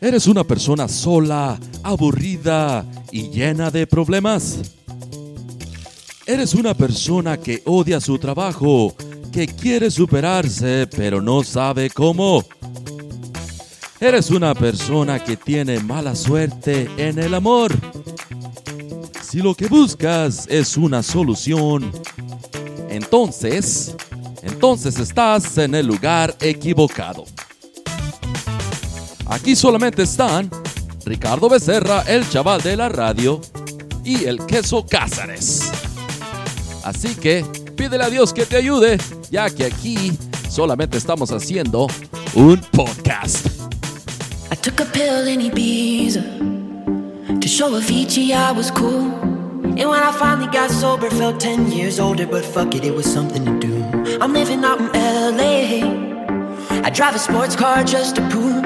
¿Eres una persona sola, aburrida y llena de problemas? ¿Eres una persona que odia su trabajo, que quiere superarse pero no sabe cómo? ¿Eres una persona que tiene mala suerte en el amor? Si lo que buscas es una solución, entonces, entonces estás en el lugar equivocado. Aquí solamente están Ricardo Becerra, el chaval de la radio, y el queso Cázares. Así que pídele a Dios que te ayude, ya que aquí solamente estamos haciendo un podcast. I took a pill in Ibiza to show Avicii I was cool. And when I finally got sober, felt 10 years older, but fuck it, it was something to do. I'm living out in LA. I drive a sports car just to prove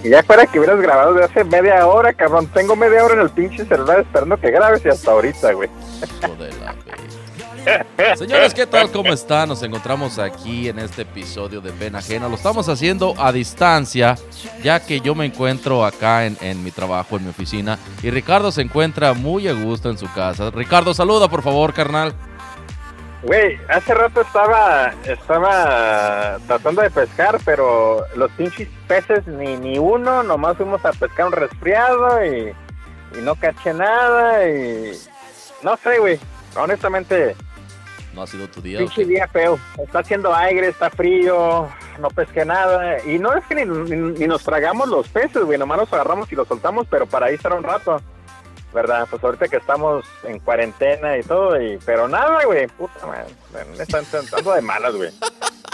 Fuera ya, fuera que hubieras grabado de hace media hora, cabrón. Tengo media hora en el pinche celular esperando que grabes y hasta ahorita, güey. Señores, ¿qué tal? ¿Cómo están? Nos encontramos aquí en este episodio de Pena Ajena. Lo estamos haciendo a distancia, ya que yo me encuentro acá en, en mi trabajo, en mi oficina, y Ricardo se encuentra muy a gusto en su casa. Ricardo, saluda, por favor, carnal. Güey, hace rato estaba estaba tratando de pescar, pero los pinches peces ni, ni uno, nomás fuimos a pescar un resfriado y, y no caché nada y no sé, güey. Honestamente, No ha sido tu día. pinche día feo. Está haciendo aire, está frío, no pesqué nada. Y no es que ni, ni- ni nos tragamos los peces, güey, nomás los agarramos y los soltamos, pero para ahí estar un rato. ¿Verdad? Pues ahorita que estamos en cuarentena y todo, y pero nada, güey, puta madre. Me están tentando de malas, güey.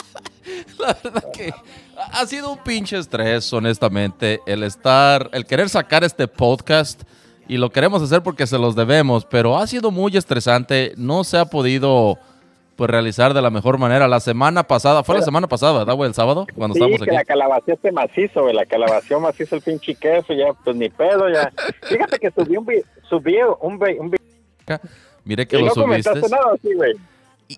La verdad que ha sido un pinche estrés, honestamente, el estar, el querer sacar este podcast y lo queremos hacer porque se los debemos, pero ha sido muy estresante, no se ha podido pues realizar de la mejor manera. La semana pasada, fue la semana pasada, ¿verdad, güey? El sábado, cuando Sí, estábamos que la aquí. calabaceaste macizo, güey, la calabació macizo el pinche queso, ya, pues ni pedo, ya. Fíjate que subí un vi- subí un, vi- un vi- Miré que y lo no subiste. comentaste nada, sí, güey.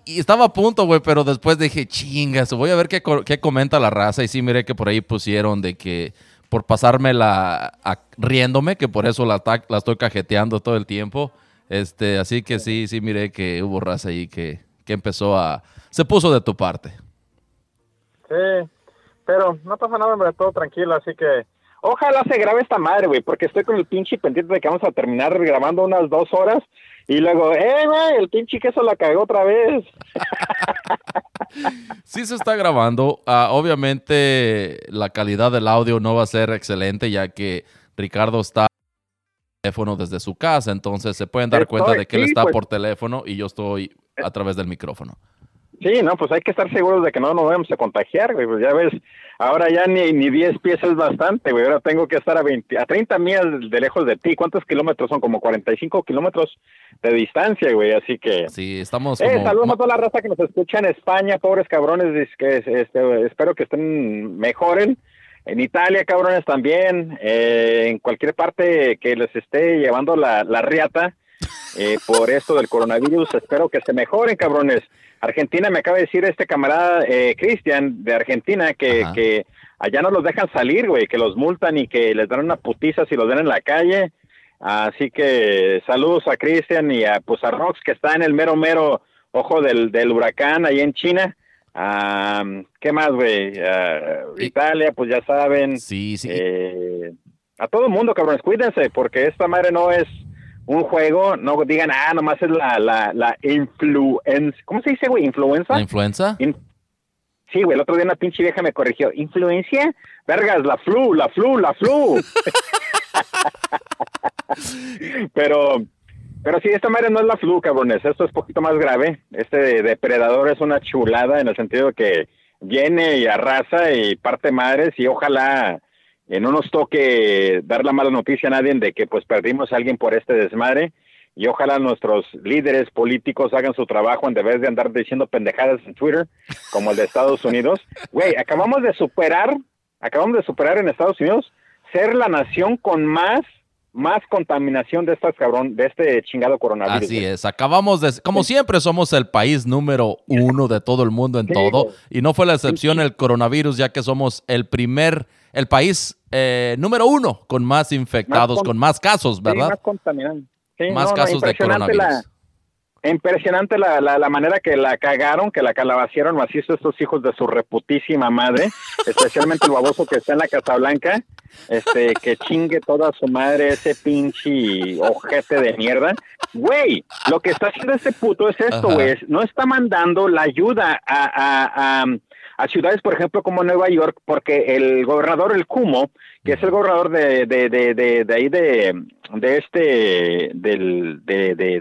Y, estaba a punto, güey, pero después dije, chingas, voy a ver qué, qué comenta la raza. Y sí, miré que por ahí pusieron de que por pasarme la a- riéndome, que por eso la, la estoy cajeteando todo el tiempo. Este, así que sí, sí, miré que hubo raza ahí que, que empezó a. Se puso de tu parte. Sí, pero no pasa nada, hombre, todo tranquilo, así que ojalá se grabe esta madre, güey, porque estoy con el pinche pendiente de que vamos a terminar grabando unas dos horas y luego, eh, güey, el pinche queso la cagó otra vez. Sí se está grabando. Ah, obviamente la calidad del audio no va a ser excelente ya que Ricardo está teléfono desde su casa, entonces se pueden dar Estoy- cuenta de que él está pues. por teléfono y yo estoy a través del micrófono. Sí, no, pues hay que estar seguros de que no nos vamos a contagiar, güey, pues ya ves, ahora ya ni, ni 10 pies es bastante, güey, ahora tengo que estar a 20, a 30 millas de lejos de ti, ¿cuántos kilómetros son? Como 45 kilómetros de distancia, güey, así que... Sí, estamos Eh, como... saludos a toda la raza que nos escucha en España, pobres cabrones, es que este, espero que estén mejoren. En Italia, cabrones, también. eh, en cualquier parte que les esté llevando la, la riata eh, por esto del coronavirus, espero que se mejoren, cabrones. Argentina, me acaba de decir este camarada eh, Cristian de Argentina que, que allá no los dejan salir, güey, que los multan y que les dan una putiza si los ven en la calle. Así que saludos a Cristian y a, pues, a Rox, que está en el mero, mero ojo del, del huracán ahí en China. Am, ¿Qué más, güey? Y- Italia, pues ya saben. Sí, sí. Eh, a todo el mundo, cabrones, cuídense, porque esta madre no es un juego. No digan, ah, nomás es la, la, la influenza. ¿Cómo se dice, güey? ¿Influenza? ¿La influenza? In- Sí, güey, el otro día una pinche vieja me corrigió. ¿Influencia? Vergas, la flu, la flu, la flu. pero, pero sí, esta madre no es la flu, cabrones. Esto es poquito más grave. Este de- depredador es una chulada en el sentido que viene y arrasa y parte madres y ojalá eh, no nos toque dar la mala noticia a nadie de que pues perdimos a alguien por este desmadre. Y ojalá nuestros líderes políticos hagan su trabajo en vez de andar diciendo pendejadas en Twitter como el de Estados Unidos. Güey, acabamos de superar, acabamos de superar en Estados Unidos ser la nación con más más contaminación de estas cabrón, de este chingado coronavirus. Así es, acabamos de, como siempre somos el país número uno de todo el mundo en todo, y no fue la excepción el coronavirus, ya que somos el primer, el país eh, número uno con más infectados, con, más casos, ¿verdad? más contaminante. más casos de coronavirus. Impresionante la, la, manera que la cagaron, que la calabacieron macizo estos hijos de su reputísima madre, especialmente el baboso que está en la Casa Blanca, este, que chingue toda su madre ese pinche ojete de mierda. Güey, lo que está haciendo este puto es esto, güey, no está mandando la ayuda a, a a ciudades, por ejemplo, como Nueva York, porque el gobernador, el Cumo, que es el gobernador de, de, de, de, ahí de, de este, del, de, de,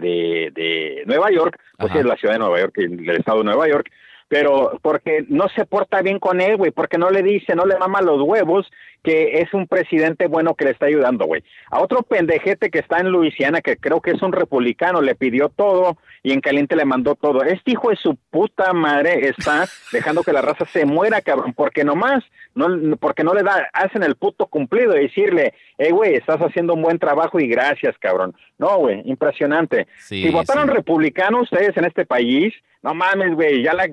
de, Nueva York, pues es la ciudad de Nueva York, el estado de Nueva York, pero porque no se porta bien con él, güey, porque no le dice, no le mama los huevos que es un presidente bueno que le está ayudando, güey. A otro pendejete que está en Luisiana, que creo que es un republicano, le pidió todo y en caliente le mandó todo. Este hijo de su puta madre está dejando que la raza se muera, cabrón, porque nomás, no, porque no le da, hacen el puto cumplido de decirle, hey, güey, estás haciendo un buen trabajo y gracias, cabrón. No, güey, impresionante. si votaron republicanos ustedes en este país, no mames, güey, ya la,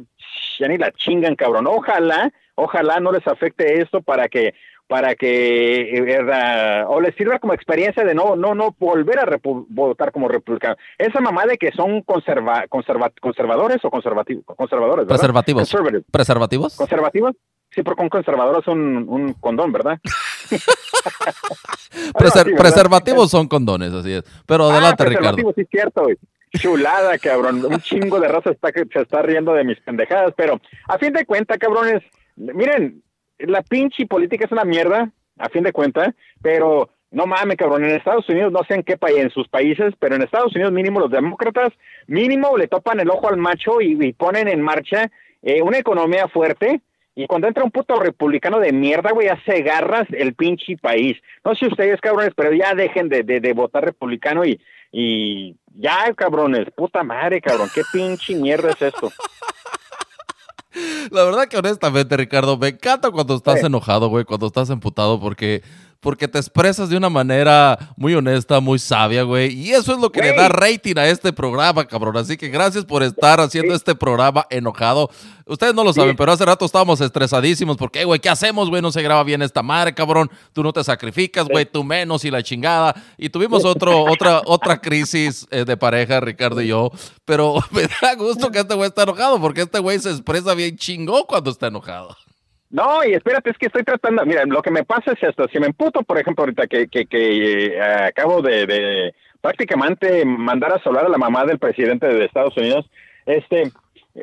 ya ni la chingan, cabrón. Ojalá, ojalá no les afecte esto para que para que eh, o les sirva como experiencia de no no no volver a votar como republicano. Esa mamá de que son conserva conservadores o conservativos conservadores, Preservativos. Preservativos. Conservativos. Sí, porque un conservador es un, un condón, ¿verdad? Preservativos son condones, así es. Pero ah, adelante, Ricardo. Sí, cierto. Chulada, cabrón. Un chingo de raza está, se está riendo de mis pendejadas, pero a fin de cuentas, cabrones, miren, la pinche política es una mierda, a fin de cuentas, pero no mames, cabrón, en Estados Unidos, no sé en qué país, en sus países, pero en Estados Unidos mínimo los demócratas, mínimo le topan el ojo al macho y, ponen en marcha eh, una economía fuerte. Y cuando entra un puto republicano de mierda, güey, hace garras el pinche país. No sé ustedes, cabrones, pero ya dejen de, de, de votar republicano y, y ya, cabrones, puta madre, cabrón, qué pinche mierda es esto. La verdad que honestamente, Ricardo, me encanta cuando estás enojado, güey, cuando estás emputado, porque porque te expresas de una manera muy honesta, muy sabia, güey. Y eso es lo que le da rating a este programa, cabrón. Así que gracias por estar haciendo este programa enojado. Ustedes no lo saben, pero hace rato estábamos estresadísimos porque, güey, ¿qué hacemos, güey? No se graba bien esta madre, cabrón. Tú no te sacrificas, güey, tú menos y la chingada. Y tuvimos otro, otra, otra crisis eh, de pareja, Ricardo y yo. Pero me da gusto que este güey está enojado porque este güey se expresa bien chingón cuando está enojado. No, y espérate, es que estoy tratando, mira, lo que me pasa es esto, si me emputo, por ejemplo, ahorita que, que, que eh, acabo de, de, prácticamente mandar a solar a la mamá del presidente de Estados Unidos, este,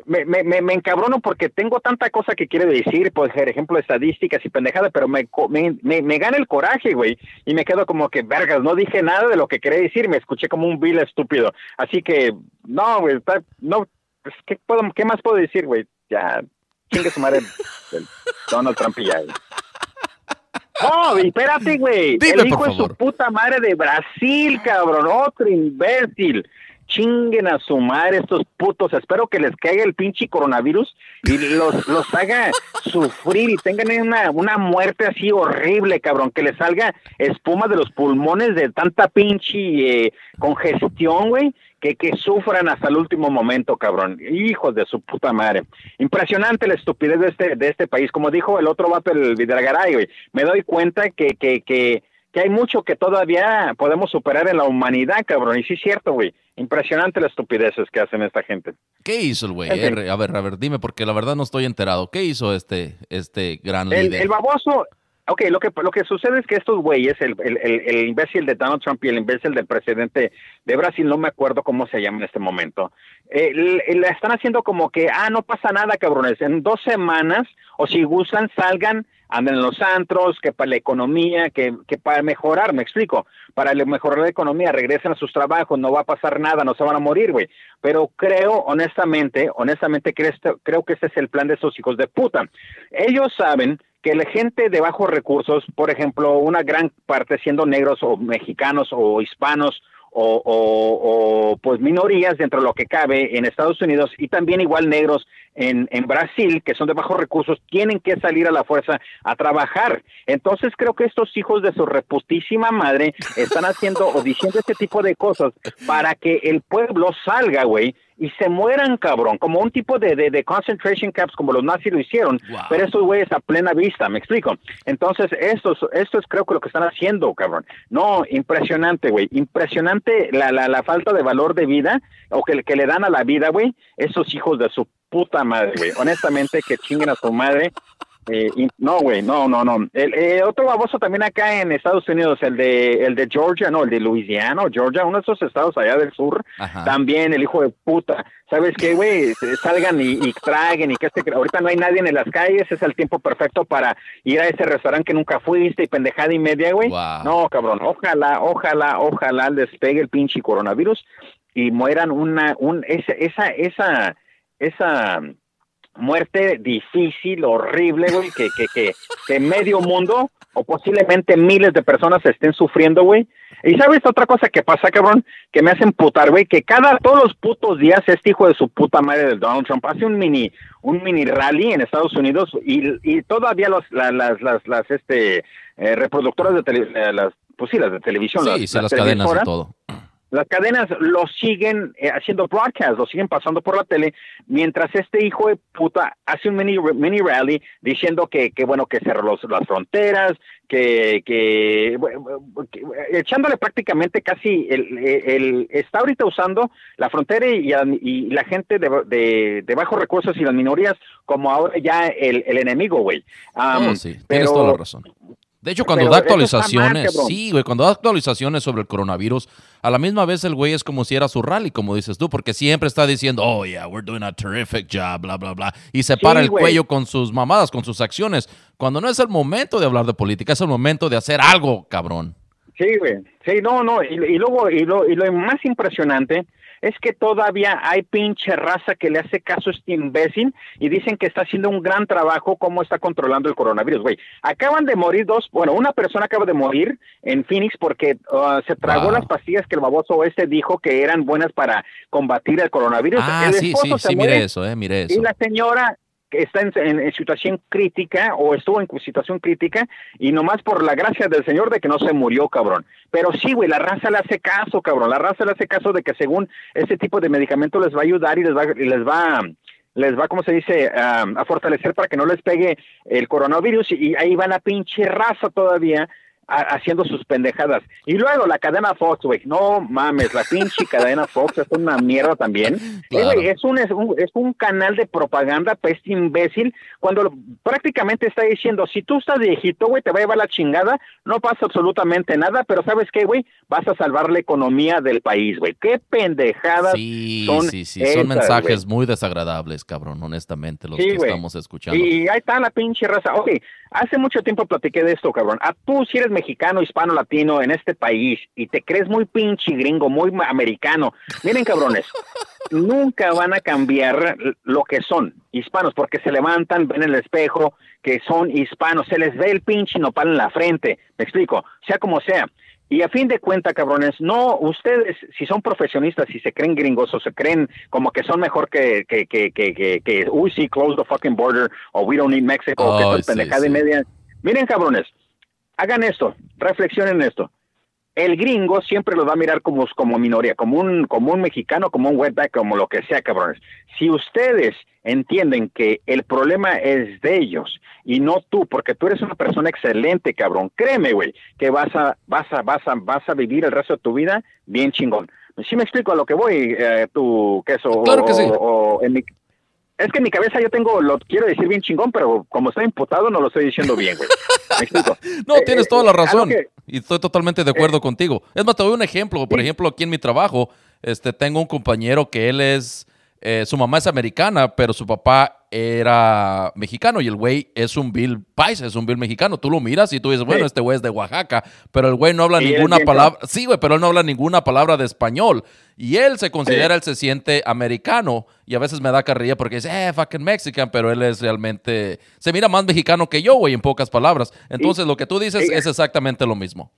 me, me, me, encabrono porque tengo tanta cosa que quiere decir, por ejemplo, estadísticas y pendejada, pero me, me, me, gana el coraje, güey, y me quedo como que, vergas, no dije nada de lo que quería decir, me escuché como un vil estúpido. Así que, no, güey, no, pues, ¿qué, puedo, ¿qué más puedo decir, güey? Ya, chingue su madre Donald Trump y ya. No, espérate, güey. el hijo de su puta madre de Brasil, cabrón. Otro imbécil. Chinguen a su madre estos putos. Espero que les caiga el pinche coronavirus y los, los haga sufrir y tengan una, una muerte así horrible, cabrón. Que les salga espuma de los pulmones de tanta pinche eh, congestión, güey que, que sufran hasta el último momento, cabrón. Hijos de su puta madre. Impresionante la estupidez de este, de este país. Como dijo el otro vato, el Vidragaray, güey. Me doy cuenta que, que, que, que hay mucho que todavía podemos superar en la humanidad, cabrón. Y sí es cierto, güey. Impresionante las estupideces que hacen esta gente. ¿Qué hizo el güey? a ver, a ver, dime, porque la verdad no estoy enterado. ¿Qué hizo este, este gran el, líder? El baboso, Ok, lo que, lo que sucede es que estos güeyes, el, el, el, imbécil de Donald Trump y el imbécil del presidente de Brasil, no me acuerdo cómo se llama en este momento, eh, le están haciendo como que, ah, no pasa nada, cabrones, en dos semanas, o si gustan, salgan, anden en los antros, que para la economía, que, que para mejorar, me explico, para mejorar la economía, regresen a sus trabajos, no va a pasar nada, no se van a morir, güey. Pero creo, honestamente, honestamente, creo, creo que este es el plan de esos hijos de puta. Ellos saben que la gente de bajos recursos, por ejemplo, una gran parte siendo negros o mexicanos o hispanos o, pues minorías dentro de lo que cabe en Estados Unidos y también igual negros en, en Brasil, que son de bajos recursos, tienen que salir a la fuerza a trabajar. Entonces creo que estos hijos de su reputísima madre están haciendo o diciendo este tipo de cosas para que el pueblo salga, güey, y se mueran, cabrón, como un tipo de, de, concentration camps como los nazis lo hicieron, pero estos güeyes a plena vista, me explico. Entonces, estos, estos creo que lo que están haciendo, cabrón. No, impresionante, güey, impresionante la, la, la falta de valor de vida o que, que le dan a la vida, güey, esos hijos de su puta madre, güey. Honestamente, que chinguen a su madre eh, no, güey, no, no, no. El, eh, otro baboso también acá en Estados Unidos, el de, el de Georgia, no, el de Louisiana, Georgia, uno de esos estados allá del sur, también el hijo de puta. ¿Sabes qué, güey? Salgan y, y, traguen y que este, ahorita no hay nadie en las calles, es el tiempo perfecto para ir a ese restaurante que nunca fuiste y pendejada y media, güey. No, cabrón, ojalá, ojalá, ojalá les pegue el pinche coronavirus y mueran una, un, esa, esa, esa, esa muerte difícil, horrible, güey, que, que, que, que medio mundo o posiblemente miles de personas estén sufriendo, güey. Y sabes otra cosa que pasa, cabrón, que me hacen putar, güey, que cada todos los putos días este hijo de su puta madre de Donald Trump hace un mini un mini rally en Estados Unidos y, y todavía los, las, las, las, este eh, reproductoras de tele, eh, las pues sí, las de televisión, sí, las, las cadenas y todo las cadenas lo siguen eh, haciendo broadcast, lo siguen pasando por la tele, mientras este hijo de puta hace un mini, mini rally diciendo que, que bueno, que cerró los, las fronteras, que, que, echándole prácticamente casi, el, el, está ahorita usando la frontera y, y la gente de, de, de, bajos recursos y las minorías como ahora ya el, el enemigo, güey. Um, sí, tienes toda la razón. De hecho, cuando da actualizaciones, sí, güey, cuando da actualizaciones sobre el coronavirus, a la misma vez el güey es como si era su rally, como dices tú, porque siempre está diciendo, oh, yeah, we're doing a terrific job, bla, bla, bla, y se para el cuello con sus mamadas, con sus acciones, cuando no es el momento de hablar de política, es el momento de hacer algo, cabrón. Sí, güey, sí, no, no, y, y luego, y lo, y lo más impresionante es que todavía hay pinche raza que le hace caso a este imbécil y dicen que está haciendo un gran trabajo cómo está controlando el coronavirus, güey. Acaban de morir dos, bueno, una persona acaba de morir en Phoenix porque uh, se tragó las pastillas que el baboso este dijo que eran buenas para combatir el coronavirus. Ah, sí, sí, sí, mire eso, eh, mire eso. Y la señora está en, situación crítica o estuvo en situación crítica y nomás por la gracia del Señor de que no se murió, cabrón. Pero sí, güey, la raza le hace caso, cabrón. La raza le hace caso de que según ese tipo de medicamento les va a ayudar y les va, y les va les va, como se dice, a fortalecer para que no les pegue el coronavirus y ahí va la pinche raza todavía haciendo sus pendejadas. Y luego la cadena Fox, güey, no mames, la pinche cadena Fox es una mierda también. Eh, es, un, es, un, es un canal de propaganda para este imbécil, cuando prácticamente está diciendo, si tú estás viejito, güey, te va a llevar la chingada, no pasa absolutamente nada, pero ¿sabes qué, güey? Vas a salvar la economía del país, güey. Qué pendejadas sí, son Sí, sí, son mensajes muy desagradables, cabrón, honestamente, los que estamos escuchando. Y ahí está la pinche raza. Ok, hace mucho tiempo platiqué de esto, cabrón. A tú, si eres mexicano, hispano, latino en este país y te crees muy pinche gringo, muy americano, miren cabrones, nunca van a cambiar lo que son hispanos porque se levantan, ven el espejo que son hispanos, se les ve el pinche nopal en la frente, me explico, sea como sea. Y a fin de cuentas, cabrones, no, ustedes, si son profesionistas, si se creen gringos o se creen como que son mejor que, que, que, que, que, uy, sí, close the fucking border, o we don't need Mexico, que oh, pendejada y media. Miren, cabrones, hagan esto, reflexionen esto. El gringo siempre los va a mirar como, como minoría, como un, como un mexicano, como un wetback, como lo que sea, cabrones. Si ustedes entienden que el problema es de ellos y no tú, porque tú eres una persona excelente, cabrón, créeme, güey, que vas a, vas a, vas a, vas a vivir el resto de tu vida bien chingón. Si me explico a lo que voy, eh, tu queso. Claro que sí. en mi, es que en mi cabeza yo tengo, lo quiero decir bien chingón, pero como estoy imputado no lo estoy diciendo bien, güey. no, eh, tienes toda la eh, razón. y estoy totalmente de acuerdo eh, contigo. Es más, te doy un ejemplo. Por ejemplo, aquí en mi trabajo, este, tengo un compañero que él es, su mamá es americana, pero su papá era mexicano y el güey es un Bill Paisa, es un Bill mexicano. Tú lo miras y tú dices, bueno, este güey es de Oaxaca, pero el güey no habla ninguna palabra. Sí, güey, pero él no habla ninguna palabra de español. Y él se considera, él se siente americano y a veces me da carrilla porque dice, eh, fucking Mexican, pero él es realmente, se mira más mexicano que yo, güey, en pocas palabras. Entonces, lo que tú dices es exactamente lo mismo.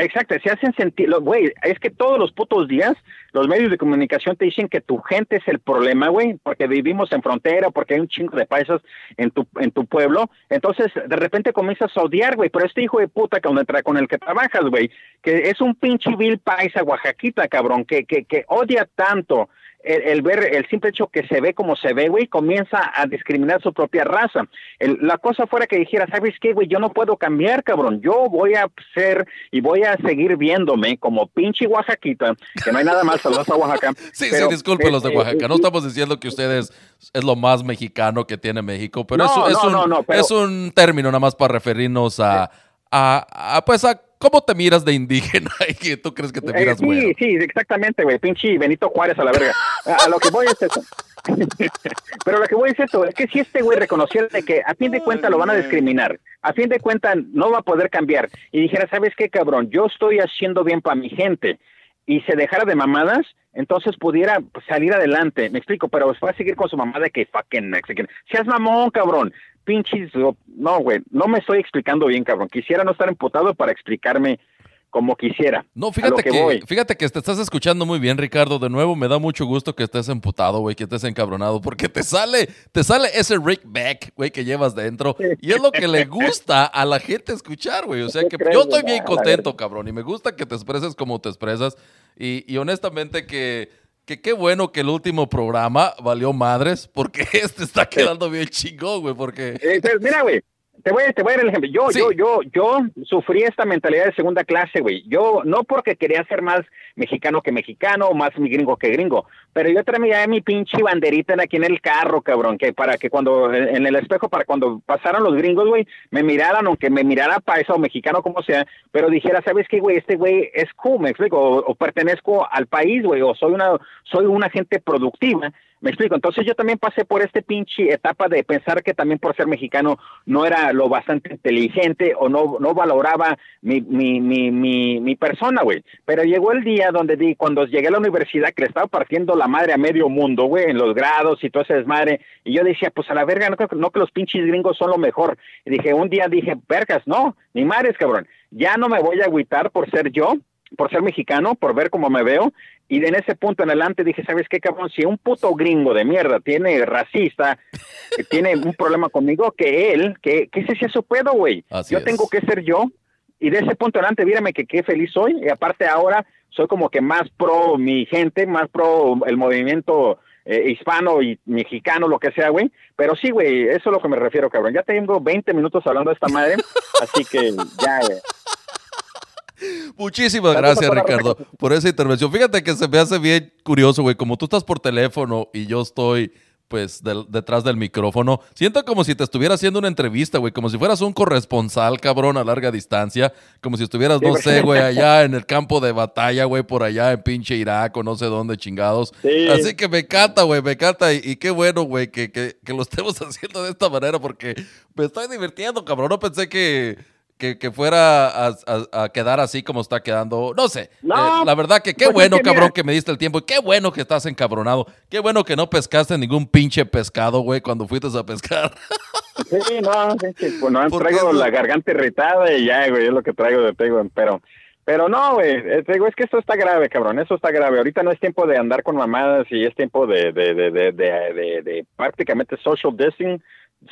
Exacto, se hacen sentir, güey, es que todos los putos días los medios de comunicación te dicen que tu gente es el problema, güey, porque vivimos en frontera, porque hay un chingo de paisas en tu, en tu pueblo, entonces de repente comienzas a odiar, güey, pero este hijo de puta con el, con el que trabajas, güey, que es un pinche vil paisa oaxaquita, cabrón, que, que, que odia tanto el, ver el simple hecho que se ve como se ve, güey, comienza a discriminar su propia raza. la cosa fuera que dijera, ¿sabes qué, güey? Yo no puedo cambiar, cabrón. Yo voy a ser y voy a seguir viéndome como pinche Oaxaquita, que no hay nada más, saludos a Oaxaca. sí, sí, disculpe los de Oaxaca. No estamos diciendo que ustedes es lo más mexicano que tiene México, pero, eso, es, un, es un término nada más para referirnos a, a, a pues a ¿Cómo te miras de indígena y que tú crees que te miras eh, Sí, sí, exactamente, güey. Pinche Benito Juárez a la verga. A, lo que voy es eso. Pero lo que voy es esto, es que si este güey reconociera de que a fin de cuentas lo van a discriminar, a fin de cuentas no va a poder cambiar, y dijera, ¿sabes qué, cabrón? Yo estoy haciendo bien para mi gente, y se dejara de mamadas, entonces pudiera salir adelante, me explico, pero va a seguir con su mamada de que fucking Mexican. Seas mamón, cabrón pinches, no, güey, no me estoy explicando bien, cabrón. Quisiera no estar emputado para explicarme como quisiera. No, fíjate que, fíjate que te estás escuchando muy bien, Ricardo. De nuevo, me da mucho gusto que estés emputado, güey, que estés encabronado, porque te sale, te sale ese Rick Back, güey, que llevas dentro. Y es lo que le gusta a la gente escuchar, güey. O sea que yo estoy bien contento, cabrón, y me gusta que te expreses como te expresas. Y, y honestamente que que qué bueno que el último programa valió madres, porque este está quedando bien chingón, güey, porque... Mira, güey, te voy, te voy a dar el ejemplo. Yo, yo, yo, yo sufrí esta mentalidad de segunda clase, güey. Yo, no porque quería ser más mexicano que mexicano, o más gringo que gringo, pero yo traía mi pinche banderita aquí en el carro, cabrón, que para que cuando, en el espejo, para cuando pasaran los gringos, güey, me miraran, aunque me mirara paisa o mexicano, como sea, pero dijera, ¿sabes qué, güey? Este güey es cool, me explico, o, pertenezco al país, güey, o soy una, soy una gente productiva me explico. Entonces yo también pasé por este pinche etapa de pensar que también por ser mexicano no era lo bastante inteligente o no, no valoraba mi, mi, mi, mi, persona, güey. Pero llegó el día donde di, cuando llegué a la universidad que le estaba partiendo la madre a medio mundo, güey, en los grados y todo ese desmadre. Y yo decía, pues a la verga, no, no que los pinches gringos son lo mejor. Y dije, un día dije, vergas, no, ni madres, cabrón. Ya no me voy a agüitar por ser yo, por ser mexicano, por ver cómo me veo, y en ese punto en adelante dije, ¿sabes qué, cabrón? Si un puto gringo de mierda tiene racista, que tiene un problema conmigo, que él, que, que ese sea su pedo, güey. Yo tengo que ser yo, y de ese punto en adelante, mírame que qué feliz soy, y aparte ahora soy como que más pro mi gente, más pro el movimiento eh, hispano y mexicano, lo que sea, güey. Pero sí, güey, eso es lo que me refiero, cabrón. Ya tengo 20 minutos hablando de esta madre, así que ya, güey. Muchísimas gracias, Ricardo, por esa intervención. Fíjate que se me hace bien curioso, güey. Como tú estás por teléfono y yo estoy, pues, detrás del micrófono, siento como si te estuviera haciendo una entrevista, güey. Como si fueras un corresponsal, cabrón, a larga distancia. Como si estuvieras, no sé, güey, allá en el campo de batalla, güey, por allá en pinche Irak o no sé dónde chingados. Así que me encanta, güey, me encanta. Y, qué bueno, güey, que, que, que lo estemos haciendo de esta manera porque me estoy divirtiendo, cabrón. No pensé que que, fuera a, quedar así como está quedando. No sé. Eh, la verdad que qué pues bueno, cabrón, que me diste el tiempo. Y qué bueno que estás encabronado. Qué bueno que no pescaste ningún pinche pescado, güey, cuando fuiste a pescar. Sí, no, pues no traigo la garganta irritada y ya, güey, es lo que traigo de pego, pero... Pero no, güey, eh, es que esto está grave, cabrón, eso está grave. Ahorita no es tiempo de andar con mamadas y es tiempo de, de, de, de, de, de prácticamente social distancing,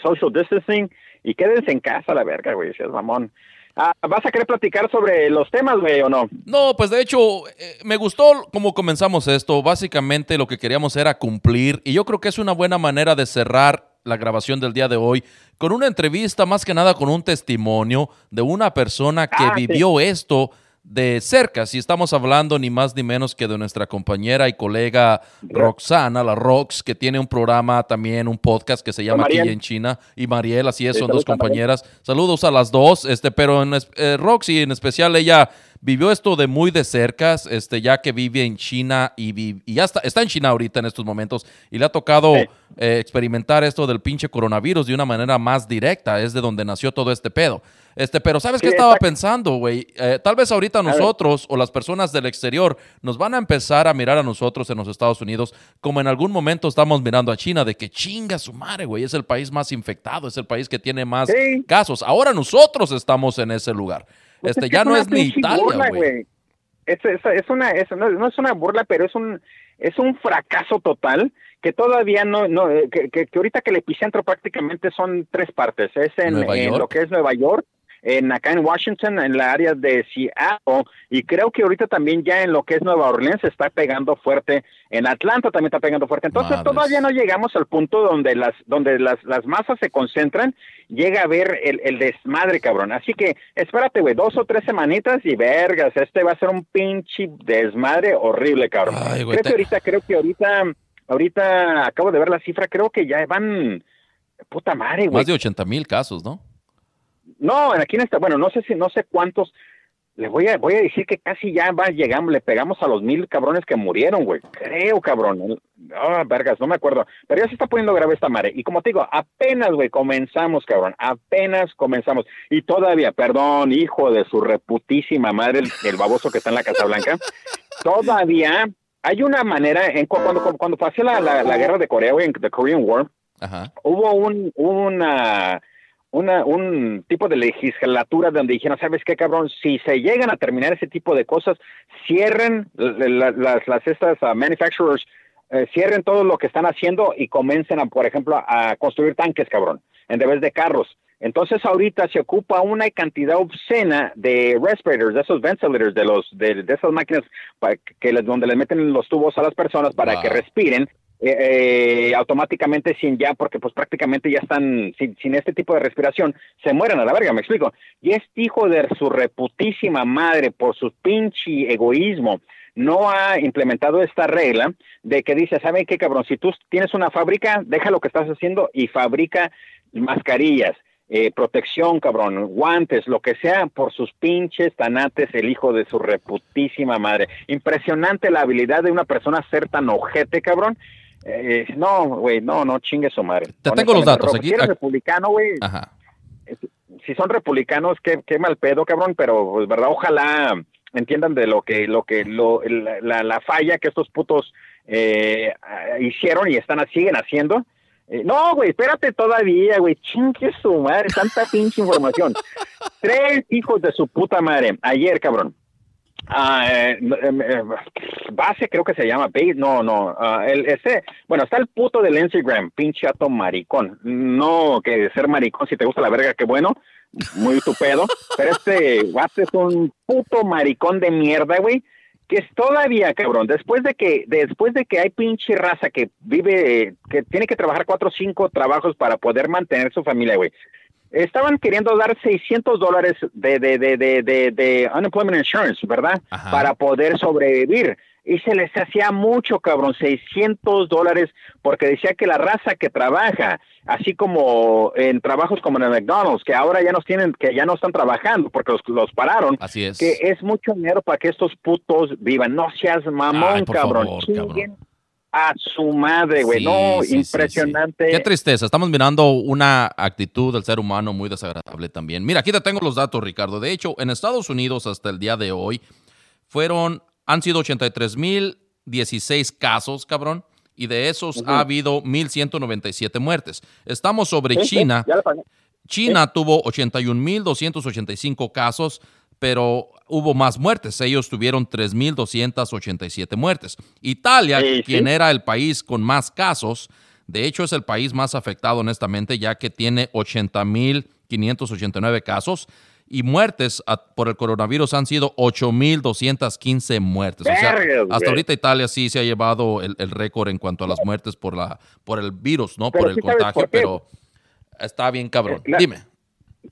social distancing y quédense en casa, la verga, güey, si es mamón. Ah, ¿Vas a querer platicar sobre los temas, güey, o no? No, pues de hecho, eh, me gustó cómo comenzamos esto. Básicamente lo que queríamos era cumplir y yo creo que es una buena manera de cerrar la grabación del día de hoy con una entrevista, más que nada con un testimonio de una persona que ah, vivió esto de cerca, si estamos hablando ni más ni menos que de nuestra compañera y colega Roxana, la Rox, que tiene un programa también, un podcast que se llama Aquí en China, y Mariel, así es, son dos compañeras. Saludos a las dos, este, pero en, eh, Roxy en especial ella vivió esto de muy de cerca, este, ya que vive en China y, y ya está, está en China ahorita en estos momentos y le ha tocado eh, experimentar esto del pinche coronavirus de una manera más directa, es de donde nació todo este pedo. Este, pero ¿sabes qué estaba pensando, güey? Eh, tal vez ahorita nosotros o las personas del exterior nos van a empezar a mirar a nosotros en los Estados Unidos como en algún momento estamos mirando a China de que chinga su madre, güey, es el país más infectado, es el país que tiene más casos. Ahora nosotros estamos en ese lugar. Pues este ya no es ni Italia, güey. Es, una, no, es una burla, pero es un, es un fracaso total que todavía no, no eh, que, que, ahorita que el epicentro prácticamente son tres partes. Es en lo que es Nueva York, en acá en Washington, en la área de Seattle, y creo que ahorita también ya en lo que es Nueva Orleans está pegando fuerte, en Atlanta también está pegando fuerte. Entonces todavía no llegamos al punto donde las, donde las, las masas se concentran, llega a ver el, el desmadre, cabrón. Así que espérate, güey, dos o tres semanitas y vergas, este va a ser un pinche desmadre horrible, cabrón. creo que ahorita, creo que ahorita, ahorita acabo de ver la cifra, creo que ya van, puta madre, güey. Más de 80 mil casos, ¿no? No, aquí en esta, bueno, no sé si, no sé cuántos, le voy a, voy a decir que casi ya va, llegamos, le pegamos a los mil cabrones que murieron, güey. Creo, cabrón. Ah, vergas, no me acuerdo. Pero ya se está poniendo grave esta madre. Y como te digo, apenas, güey, comenzamos, cabrón. Apenas comenzamos. Y todavía, perdón, hijo de su reputísima madre, el, baboso que está en la Casa Blanca, todavía hay una manera, en, cuando, cuando, pasó la, la, guerra de Corea, güey, en the Korean War, hubo un, una una, un tipo de legislatura donde dijeron, ¿sabes qué, cabrón? Si se llegan a terminar ese tipo de cosas, cierren las, las estas uh, manufacturers, eh, cierren todo lo que están haciendo y comiencen, a, por ejemplo, a construir tanques, cabrón, en vez de carros. Entonces ahorita se ocupa una cantidad obscena de respirators, de esos ventilators, de los de, esas máquinas para que les, donde les meten los tubos a las personas para que respiren eh, eh, automáticamente sin ya, porque pues prácticamente ya están sin, este tipo de respiración, se mueren a la verga, me explico. Y este hijo de su reputísima madre, por su pinche egoísmo, no ha implementado esta regla de que dice, ¿saben qué cabrón? Si tú tienes una fábrica, deja lo que estás haciendo y fabrica mascarillas. Eh, protección, cabrón, guantes, lo que sea, por sus pinches tanates, el hijo de su reputísima madre. Impresionante la habilidad de una persona ser tan ojete, cabrón, eh, no, güey, no, no chingue su madre. Te tengo los datos aquí. Si eres republicano, güey. Si son republicanos, qué, qué mal pedo, cabrón, pero pues verdad, ojalá entiendan de lo que, lo que, lo, la, la falla que estos putos eh, hicieron y están siguen haciendo. Eh, no, güey, espérate todavía, güey, chingue su madre, tanta pinche información. Tres hijos de su puta madre, ayer, cabrón, Ah, eh, eh, base creo que se llama no, no, ah, el, ese, bueno, está el puto del Instagram, pinche ato maricón, no que ser maricón, si te gusta la verga, qué bueno, muy tu pero este guate es un puto maricón de mierda, güey, que es todavía, cabrón, después de que, después de que hay pinche raza que vive, que tiene que trabajar cuatro o cinco trabajos para poder mantener su familia, güey, estaban queriendo dar 600 dólares de, de, de, de, de unemployment insurance, ¿verdad? Para poder sobrevivir. Y se les hacía mucho, cabrón, 600 dólares, porque decía que la raza que trabaja, así como en trabajos como en el McDonald's, que ahora ya nos tienen, que ya no están trabajando porque los, los pararon, así es. que es mucho dinero para que estos putos vivan. No seas mamón, cabrón. cabrón a su madre, güey. no, impresionante. Qué tristeza. Estamos mirando una actitud del ser humano muy desagradable también. Mira, aquí te tengo los datos, Ricardo. De hecho, en Estados Unidos hasta el día de hoy fueron, han sido 83 mil 16 casos, cabrón. Y de esos ha habido 1.197 muertes. Estamos sobre China. China tuvo 81.285 casos, pero hubo más muertes. Ellos tuvieron 3.287 muertes. Italia, quien era el país con más casos, de hecho es el país más afectado honestamente, ya que tiene 80.589 casos y muertes por el coronavirus han sido 8.215 muertes. o sea, hasta ahorita Italia sí se ha llevado el, récord en cuanto a las muertes por, la, por el virus, ¿no? por el contagio, pero está bien cabrón. Dime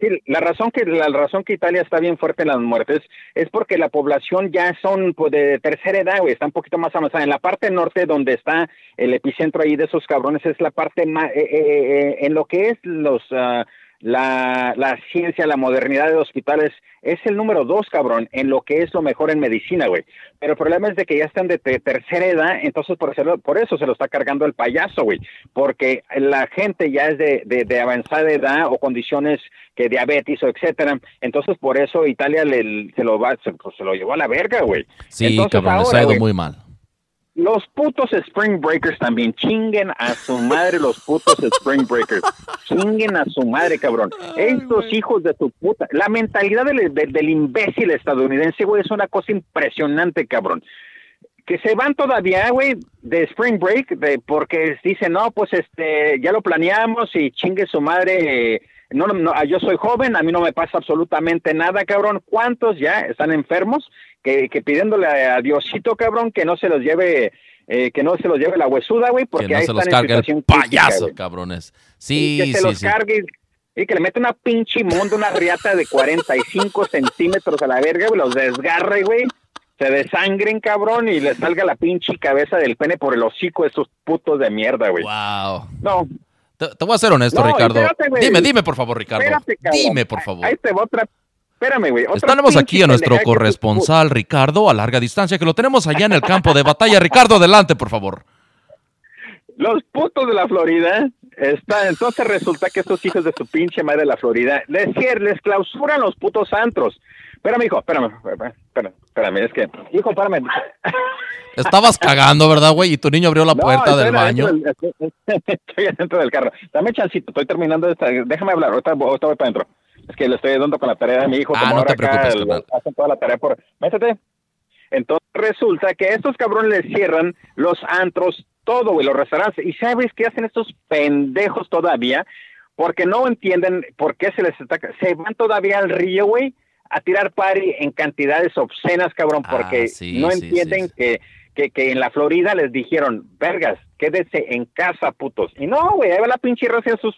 Sí, la razón que la razón que Italia está bien fuerte en las muertes es porque la población ya son pues, de tercera edad, güey, está un poquito más avanzada. En la parte norte donde está el epicentro ahí de esos cabrones es la parte más eh, eh, eh, en lo que es los uh, la, la, ciencia, la modernidad de hospitales es el número dos, cabrón, en lo que es lo mejor en medicina, güey. Pero el problema es de que ya están de, tercera edad, entonces por, hacerlo, por eso se lo está cargando el payaso, güey. Porque la gente ya es de, de, avanzada edad o condiciones que diabetes o etcétera. Entonces por eso Italia le, se lo va, se, pues, se lo llevó a la verga, güey. Sí, entonces, cabrón, ahora, ha ido muy mal los putos Spring Breakers también. Chinguen a su madre los putos Spring Breakers. Chinguen a su madre, cabrón. Estos hijos de tu puta. La mentalidad del, del, imbécil estadounidense, güey, es una cosa impresionante, cabrón. Que se van todavía, güey, de Spring Break, de, porque dicen, no, pues este, ya lo planeamos y chingue su madre. No, no, yo soy joven, a mí no me pasa absolutamente nada, cabrón. ¿Cuántos ya están enfermos? que, pidiéndole a Diosito, cabrón, que no se los lleve, eh, que no se los lleve la huesuda, güey, porque que no ahí se los cargue el payaso, cabrones. Sí, y que se los cargue y que le mete una pinche inmunda, una riata de 45 centímetros a la verga, güey, los desgarre, güey, se desangren, cabrón, y le salga la pinche cabeza del pene por el hocico de esos putos de mierda, güey. Wow. No. Te, voy a ser honesto, Ricardo. dime, dime, por favor, Ricardo. dime, por favor. Ahí te voy otra Espérame, güey. Estamos aquí a nuestro corresponsal, Ricardo, a larga distancia, que lo tenemos allá en el campo de batalla. Ricardo, adelante, por favor. Los putos de la Florida están, entonces resulta que estos hijos de su pinche madre de la Florida les, les clausuran los putos antros. Espérame, hijo, espérame, espérame, espérame, es que, hijo, espérame. Estabas cagando, ¿verdad, güey? Y tu niño abrió la puerta del baño. estoy adentro del carro. Dame chancito, estoy terminando esta. Déjame hablar, ahorita, ahorita voy para adentro. Es que le estoy dando con la tarea de mi hijo. Ah, como no ahora te preocupes, acá, hacen toda la tarea por... Métete. Entonces resulta que estos cabrones les cierran los antros, todo, güey, los restaurantes. ¿Y sabes qué hacen estos pendejos todavía? Porque no entienden por qué se les está... Se van todavía al río, güey, a tirar party en cantidades obscenas, cabrón, ah, porque no entienden que, que, que, en la Florida les dijeron, vergas, quédese en casa, putos. Y no, güey, ahí va la pinche racia sus,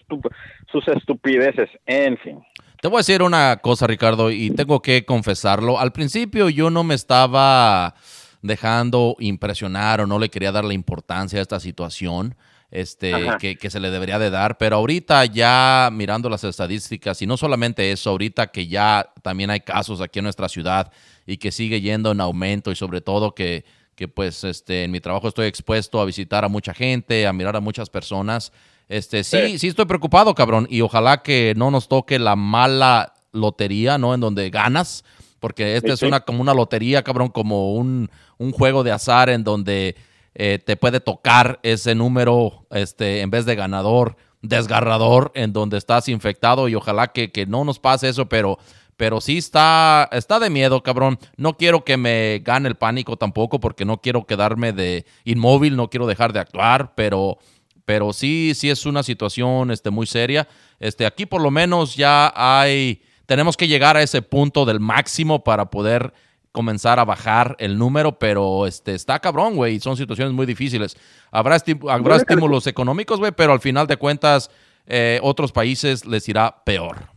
sus estupideces, en fin. Te voy a decir una cosa, Ricardo, y tengo que confesarlo. Al principio yo no me estaba dejando impresionar o no le quería dar la importancia a esta situación este, que, se le debería de dar, pero ahorita ya mirando las estadísticas, y no solamente eso, ahorita que ya también hay casos aquí en nuestra ciudad y que sigue yendo en aumento y sobre todo que, que pues este, en mi trabajo estoy expuesto a visitar a mucha gente, a mirar a muchas personas, este, sí, sí, estoy preocupado, cabrón. Y ojalá que no nos toque la mala lotería, ¿no? En donde ganas. Porque esta es una como una lotería, cabrón, como un, juego de azar en donde eh, te puede tocar ese número, este, en vez de ganador, desgarrador, en donde estás infectado. Y ojalá que, que no nos pase eso, pero pero sí está, está de miedo, cabrón. No quiero que me gane el pánico tampoco, porque no quiero quedarme de inmóvil, no quiero dejar de actuar, pero pero sí, sí es una situación este, muy seria. Este, aquí por lo menos ya hay, tenemos que llegar a ese punto del máximo para poder comenzar a bajar el número, pero este, está cabrón, güey, son situaciones muy difíciles. Habrá, habrá estímulos económicos, güey, pero al final de cuentas, eh, otros países les irá peor.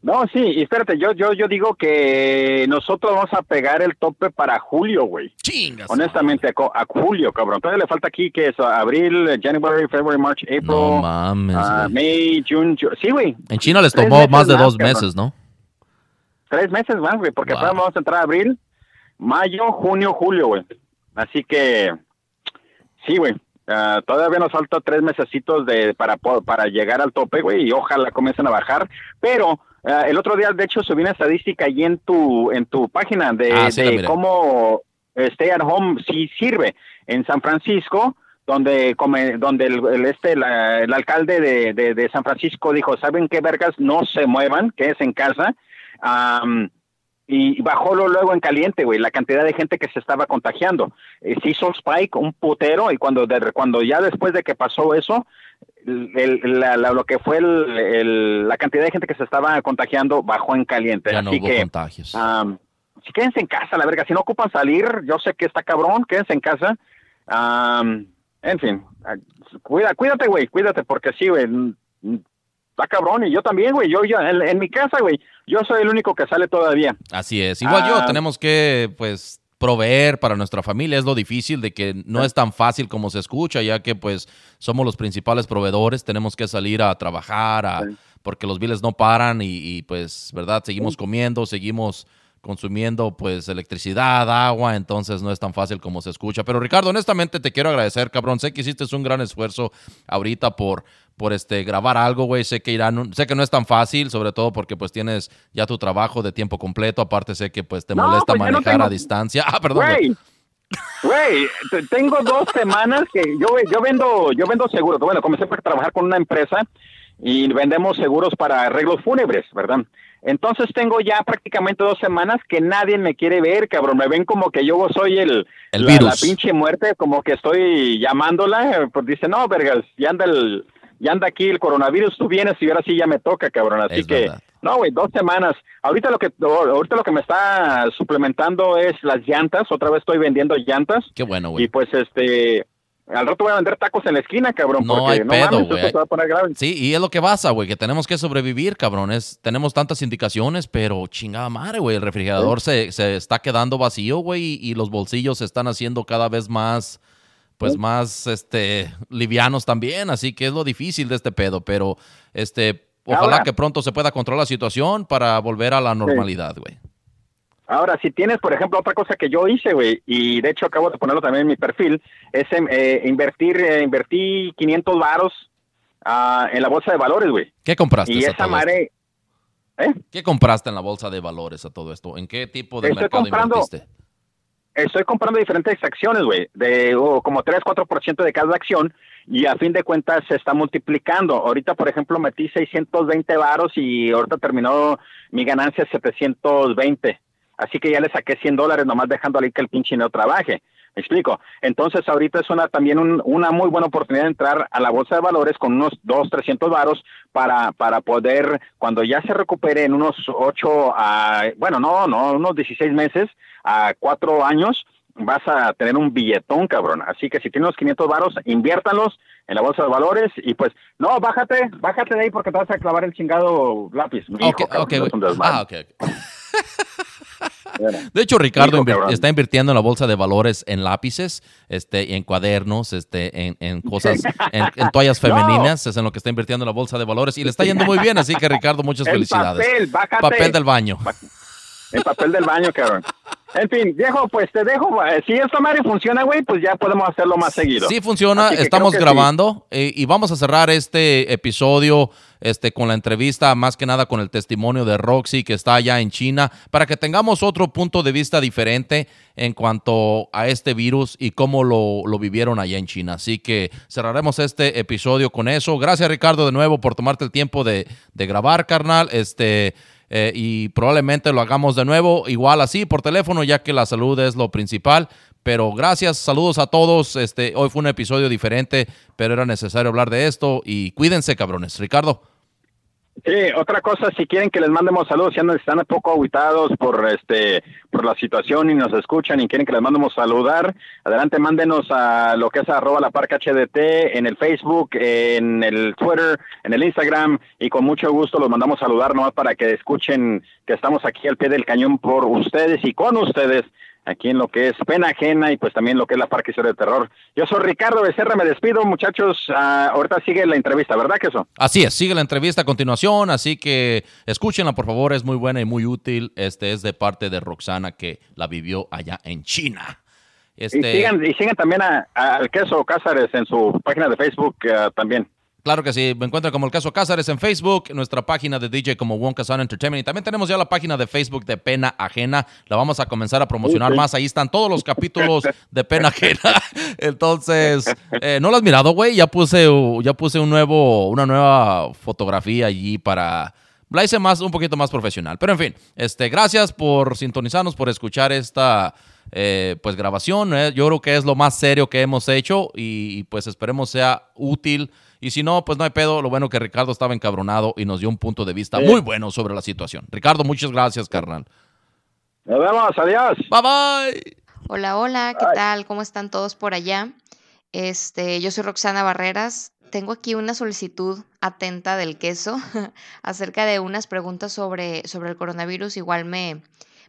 No, sí, y espérate, yo, yo, yo digo que nosotros vamos a pegar el tope para julio, güey. Chingas. Honestamente, a, julio, cabrón. Todavía le falta aquí que es abril, January, February, March, April. No mames. Uh, May, June, Sí, güey. En China les tomó más de dos meses, ¿no? Tres meses más, güey, porque wow. vamos a entrar a abril, mayo, junio, julio, güey. Así que, sí, güey. Uh, todavía nos falta tres mesecitos de, para, para llegar al tope, güey, y ojalá comiencen a bajar. Pero Ah, el otro día, de hecho, subí una estadística ahí en tu, en tu página de, ah, cómo Stay at Home sí sirve en San Francisco, donde, donde el, este, el alcalde de, de, San Francisco dijo, ¿saben qué vergas? No se muevan, que es en casa. y bajó luego en caliente, güey, la cantidad de gente que se estaba contagiando. Eh, se hizo spike, un putero, y cuando, cuando ya después de que pasó eso, lo que fue la cantidad de gente que se estaba contagiando bajó en caliente. Ya no Así que, contagios. si quédense en casa, la verga. Si no ocupan salir, yo sé que está cabrón, quédense en casa. en fin, cuida, cuídate, güey, cuídate, porque sí, güey. está cabrón. Y yo también, güey. Yo, yo en, mi casa, güey, yo soy el único que sale todavía. Así es. Igual yo, ah. tenemos que, pues, proveer para nuestra familia. Es lo difícil de que no es tan fácil como se escucha, ya que, pues, somos los principales proveedores. Tenemos que salir a trabajar, a, porque los biles no paran y, y pues, ¿verdad? Seguimos comiendo, seguimos consumiendo pues electricidad, agua, entonces no es tan fácil como se escucha. Pero Ricardo, honestamente te quiero agradecer, cabrón. Sé que hiciste un gran esfuerzo ahorita por, por este grabar algo, güey. Sé que irán, sé que no es tan fácil, sobre todo porque pues tienes ya tu trabajo de tiempo completo. Aparte sé que pues te molesta pues, manejar a distancia. Ah, perdón. Güey, tengo dos semanas que yo, yo vendo, yo vendo seguros. Bueno, comencé a trabajar con una empresa y vendemos seguros para arreglos fúnebres, ¿verdad? Entonces tengo ya prácticamente dos semanas que nadie me quiere ver, cabrón. Me ven como que yo soy el, la, pinche muerte, como que estoy llamándola. Pues dice, no, vergas, ya anda el, ya anda aquí el coronavirus, tú vienes y ahora sí ya me toca, cabrón. Así que, no, güey, dos semanas. Ahorita lo que, ahorita lo que me está suplementando es las llantas. Otra vez estoy vendiendo llantas. Qué bueno, güey. Y pues este, al rato voy a vender tacos en la esquina, cabrón. No hay pedo, güey. Sí, y es lo que pasa, güey, que tenemos que sobrevivir, cabrón. tenemos tantas indicaciones, pero chingada madre, güey. El refrigerador se, se, está quedando vacío, güey, y, los bolsillos se están haciendo cada vez más, pues más, este, livianos también. Así que es lo difícil de este pedo, pero, este, ojalá que pronto se pueda controlar la situación para volver a la normalidad, güey. Ahora, si tienes, por ejemplo, otra cosa que yo hice, güey, y de hecho acabo de ponerlo también en mi perfil, es em, eh, invertir, eh, invertí 500 varos uh, en la bolsa de valores, güey. ¿Qué compraste? Y esa madre... ¿Eh? ¿Qué compraste en la bolsa de valores a todo esto? ¿En qué tipo de mercado invertiste? Estoy comprando diferentes acciones, güey, de oh, como 3, 4% de cada acción y a fin de cuentas se está multiplicando. Ahorita, por ejemplo, metí 620 varos y ahorita terminó mi ganancia 720. Así que ya le saqué 100 dólares nomás dejando ahí que el pinche no trabaje. ¿Me explico? Entonces ahorita es una también una muy buena oportunidad de entrar a la bolsa de valores con unos 2, 300 varos para, para poder, cuando ya se recupere en unos 8 a, bueno, no, no, unos 16 meses a 4 años, vas a tener un billetón, cabrón. Así que si tienes los 500 varos, inviértanlos en la bolsa de valores y pues, no, bájate, bájate de ahí porque te vas a clavar el chingado lápiz. Ok, ok, ah, ok. De hecho, Ricardo está invirtiendo en la bolsa de valores en lápices, este, en cuadernos, este, en, cosas, en, toallas femeninas, es en lo que está invirtiendo en la bolsa de valores y le está yendo muy bien, así que Ricardo, muchas felicidades. Papel, papel del baño. El papel del baño, cabrón. En fin, viejo, pues te dejo. Eh, si esta madre funciona, güey, pues ya podemos hacerlo más seguido. Sí funciona, estamos grabando eh, y vamos a cerrar este episodio este, con la entrevista, más que nada con el testimonio de Roxy, que está allá en China, para que tengamos otro punto de vista diferente en cuanto a este virus y cómo lo, lo vivieron allá en China. Así que cerraremos este episodio con eso. Gracias, Ricardo, de nuevo por tomarte el tiempo de, de grabar, carnal. Este. Eh, y probablemente lo hagamos de nuevo, igual así por teléfono, ya que la salud es lo principal. Pero gracias, saludos a todos. Este, hoy fue un episodio diferente, pero era necesario hablar de esto y cuídense, cabrones. Ricardo. Sí, otra cosa, si quieren que les mandemos saludos, si están un poco aguitados por este por la situación y nos escuchan y quieren que les mandemos saludar, adelante mándenos a lo que es arroba la parca en el Facebook, en el Twitter, en el Instagram y con mucho gusto los mandamos saludar nomás para que escuchen que estamos aquí al pie del cañón por ustedes y con ustedes aquí en lo que es Pena Ajena y pues también lo que es la Parque Historia de Terror. Yo soy Ricardo Becerra, me despido muchachos, ah, ahorita sigue la entrevista, ¿verdad que eso? Así es, sigue la entrevista a continuación, así que escúchenla por favor, es muy buena y muy útil, este es de parte de Roxana que la vivió allá en China. Este... Y, sigan, y sigan también al queso Cázares en su página de Facebook ah, también. Claro que sí, me encuentran como el caso Cázares en Facebook, nuestra página de DJ como Wonka Sound Entertainment y también tenemos ya la página de Facebook de Pena Ajena, la vamos a comenzar a promocionar más, ahí están todos los capítulos de Pena Ajena, entonces, eh, ¿no lo has mirado, güey? Ya puse, ya puse un nuevo, una nueva fotografía allí para... La hice más, un poquito más profesional, pero en fin, este, gracias por sintonizarnos, por escuchar esta... Eh, pues grabación, eh. yo creo que es lo más serio que hemos hecho y pues esperemos sea útil y si no, pues no hay pedo. Lo bueno que Ricardo estaba encabronado y nos dio un punto de vista muy bueno sobre la situación. Ricardo, muchas gracias, carnal. Nos vemos, adiós. Bye bye. Hola, hola, ¿qué tal? ¿Cómo están todos por allá? Este, yo soy Roxana Barreras Tengo aquí una solicitud atenta del queso acerca de unas preguntas sobre, sobre el coronavirus. Igual me,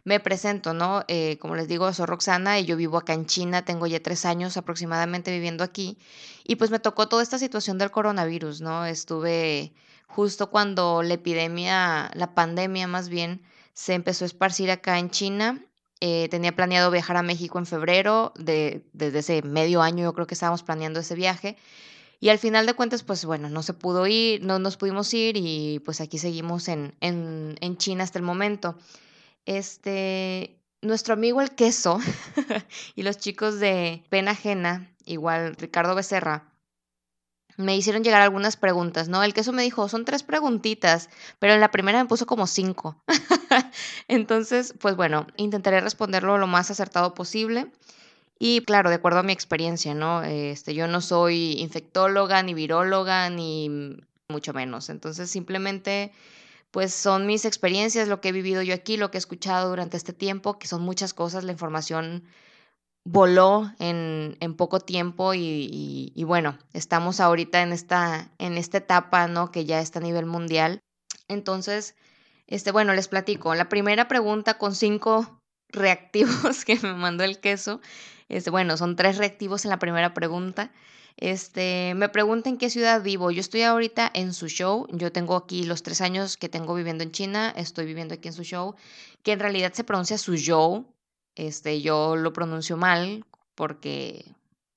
me presento, ¿no? Eh, como les digo, soy Roxana y yo vivo acá en China, tengo ya tres años aproximadamente viviendo aquí y pues me tocó toda esta situación del coronavirus, ¿no? Estuve justo cuando la epidemia, la pandemia más bien, se empezó a esparcir acá en China. Eh, tenía planeado viajar a México en febrero, de, desde ese medio año yo creo que estábamos planeando ese viaje. Y al final de cuentas, pues bueno, no se pudo ir, no nos pudimos ir y pues aquí seguimos en, en, en China hasta el momento. Este, nuestro amigo el queso y los chicos de Pena Ajena, igual Ricardo Becerra, me hicieron llegar algunas preguntas, ¿no? El queso me dijo, son tres preguntitas, pero en la primera me puso como cinco. Entonces, pues bueno, intentaré responderlo lo más acertado posible. Y claro, de acuerdo a mi experiencia, ¿no? Este, yo no soy infectóloga, ni viróloga, ni mucho menos. Entonces, simplemente pues son mis experiencias, lo que he vivido yo aquí, lo que he escuchado durante este tiempo, que son muchas cosas, la información voló en, en poco tiempo y, bueno, estamos ahorita en esta, en esta etapa, ¿no? Que ya está a nivel mundial. Entonces, este, bueno, les platico. La primera pregunta con cinco reactivos que me mandó el queso, este, bueno, son tres reactivos en la primera pregunta. Este, me preguntan qué ciudad vivo. Yo estoy ahorita en Suzhou. Yo tengo aquí los tres años que tengo viviendo en China. Estoy viviendo aquí en Suzhou, que en realidad se pronuncia Suzhou. Este, yo lo pronuncio mal porque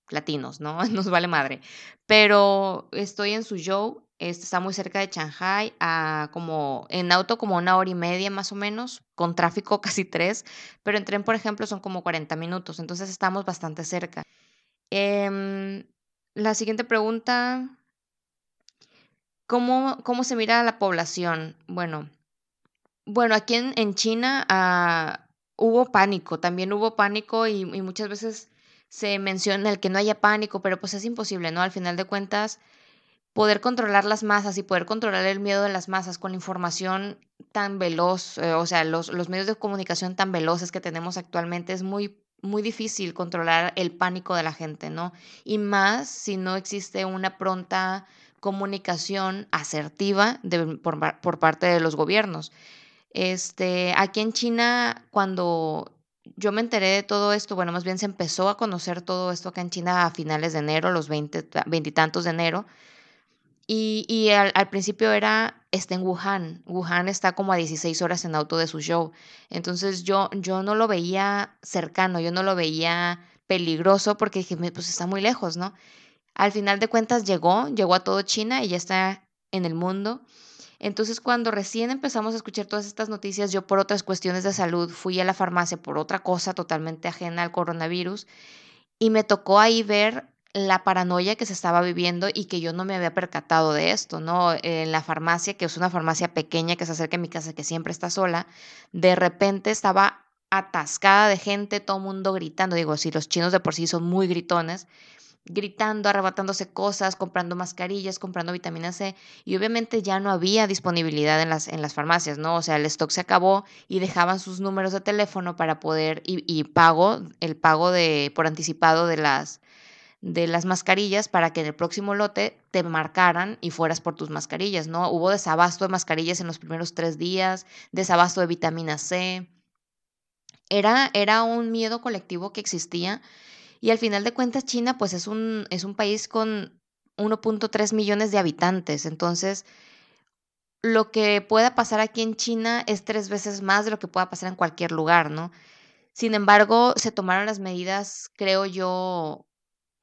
latinos, ¿no? Nos vale madre. Pero estoy en Suzhou. Este, está muy cerca de Shanghai, a como en auto como una hora y media más o menos, con tráfico casi tres, pero en tren, por ejemplo, son como 40 minutos, entonces estamos bastante cerca. Eh, la siguiente pregunta, ¿cómo, cómo se mira la población? Bueno, bueno, aquí en, en China ah, hubo pánico, también hubo pánico y, muchas veces se menciona el que no haya pánico, pero pues es imposible, ¿no? Al final de cuentas, poder controlar las masas y poder controlar el miedo de las masas con información tan veloz, eh, o sea, los, los medios de comunicación tan veloces que tenemos actualmente es muy muy difícil controlar el pánico de la gente, ¿no? Y más si no existe una pronta comunicación asertiva por, parte de los gobiernos. Este, aquí en China, cuando yo me enteré de todo esto, bueno, más bien se empezó a conocer todo esto acá en China a finales de enero, los veintitantos de enero, y, al, principio era está en Wuhan. Wuhan está como a 16 horas en auto de su show. Entonces yo, yo no lo veía cercano, yo no lo veía peligroso porque dije, pues está muy lejos, ¿no? Al final de cuentas llegó, llegó a todo China y ya está en el mundo. Entonces cuando recién empezamos a escuchar todas estas noticias, yo por otras cuestiones de salud fui a la farmacia por otra cosa totalmente ajena al coronavirus y me tocó ahí ver la paranoia que se estaba viviendo y que yo no me había percatado de esto, ¿no? En la farmacia, que es una farmacia pequeña que se acerca a mi casa, que siempre está sola, de repente estaba atascada de gente, todo el mundo gritando, digo, si los chinos de por sí son muy gritones, gritando, arrebatándose cosas, comprando mascarillas, comprando vitamina C y obviamente ya no había disponibilidad en las, en las farmacias, ¿no? O sea, el stock se acabó y dejaban sus números de teléfono para poder y, y pago, el pago de por anticipado de las de las mascarillas para que en el próximo lote te marcaran y fueras por tus mascarillas, ¿no? Hubo desabasto de mascarillas en los primeros tres días, desabasto de vitamina C. Era, era un miedo colectivo que existía y al final de cuentas China pues es un, es un país con 1.3 millones de habitantes, entonces lo que pueda pasar aquí en China es tres veces más de lo que pueda pasar en cualquier lugar, ¿no? Sin embargo, se tomaron las medidas, creo yo,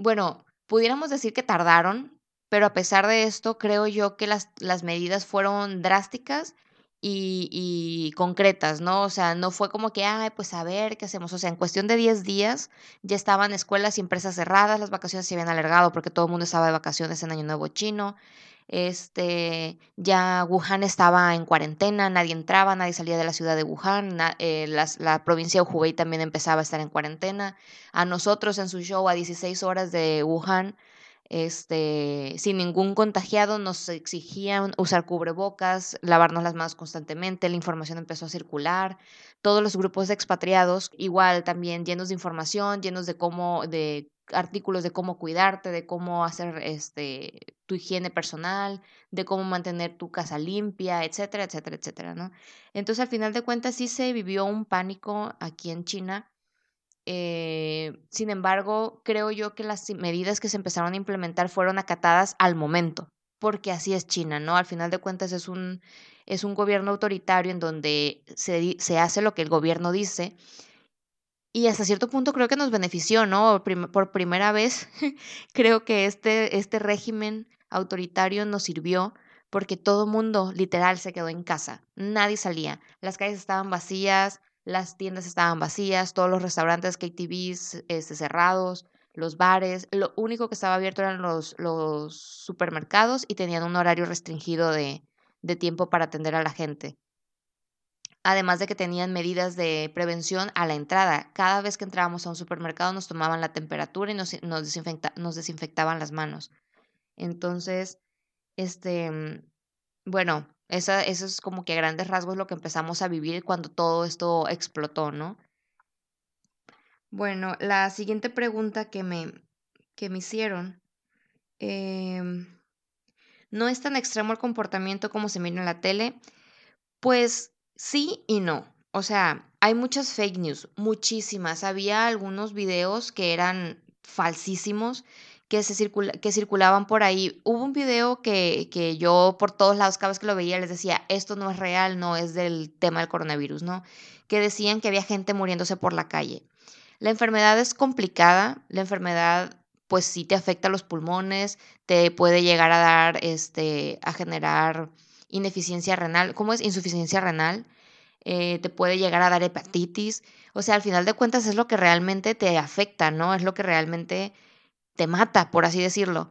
bueno, pudiéramos decir que tardaron, pero a pesar de esto, creo yo que las, las medidas fueron drásticas y, y, concretas, ¿no? O sea, no fue como que, ay, pues a ver, ¿qué hacemos? O sea, en cuestión de 10 días ya estaban escuelas y empresas cerradas, las vacaciones se habían alargado porque todo el mundo estaba de vacaciones en Año Nuevo Chino, este, ya Wuhan estaba en cuarentena, nadie entraba, nadie salía de la ciudad de Wuhan, eh, las, la provincia de Hubei también empezaba a estar en cuarentena. A nosotros en su show a 16 horas de Wuhan, este, sin ningún contagiado, nos exigían usar cubrebocas, lavarnos las manos constantemente, la información empezó a circular, todos los grupos de expatriados igual también llenos de información, llenos de cómo, de artículos de cómo cuidarte, de cómo hacer este tu higiene personal, de cómo mantener tu casa limpia, etcétera, etcétera, etcétera. Entonces, al final de cuentas, sí se vivió un pánico aquí en China. Eh, sin embargo, creo yo que las medidas que se empezaron a implementar fueron acatadas al momento, porque así es China, ¿no? Al final de cuentas es un, es un gobierno autoritario en donde se, se hace lo que el gobierno dice y hasta cierto punto creo que nos benefició, ¿no? Por primera vez creo que este, este régimen autoritario nos sirvió porque todo mundo literal se quedó en casa, nadie salía, las calles estaban vacías, las tiendas estaban vacías, todos los restaurantes, KTVs este, cerrados, los bares, lo único que estaba abierto eran los, los supermercados y tenían un horario restringido de, de tiempo para atender a la gente además de que tenían medidas de prevención a la entrada. Cada vez que entrábamos a un supermercado nos tomaban la temperatura y nos, nos, desinfectaban las manos. Entonces, este, mm, bueno, esa, eso es como que a grandes rasgos lo que empezamos a vivir cuando todo esto explotó, ¿no? Bueno, la siguiente pregunta que me, que me hicieron, em, ¿no es tan extremo el comportamiento como se mira en la tele? Pues Sí y no. O sea, hay muchas fake news, muchísimas. Había algunos videos que eran falsísimos que, se que circulaban por ahí. Hubo un video que, que yo por todos lados, cada vez que lo veía, les decía, esto no es real, no es del tema del coronavirus, ¿no? Que decían que había gente muriéndose por la calle. La enfermedad es complicada, la enfermedad pues sí te afecta a los pulmones, te puede llegar a dar, este, a generar ineficiencia renal, ¿cómo es? Insuficiencia renal, eh, te puede llegar a dar hepatitis. O sea, al final de cuentas es lo que realmente te afecta, ¿no? Es lo que realmente te mata, por así decirlo.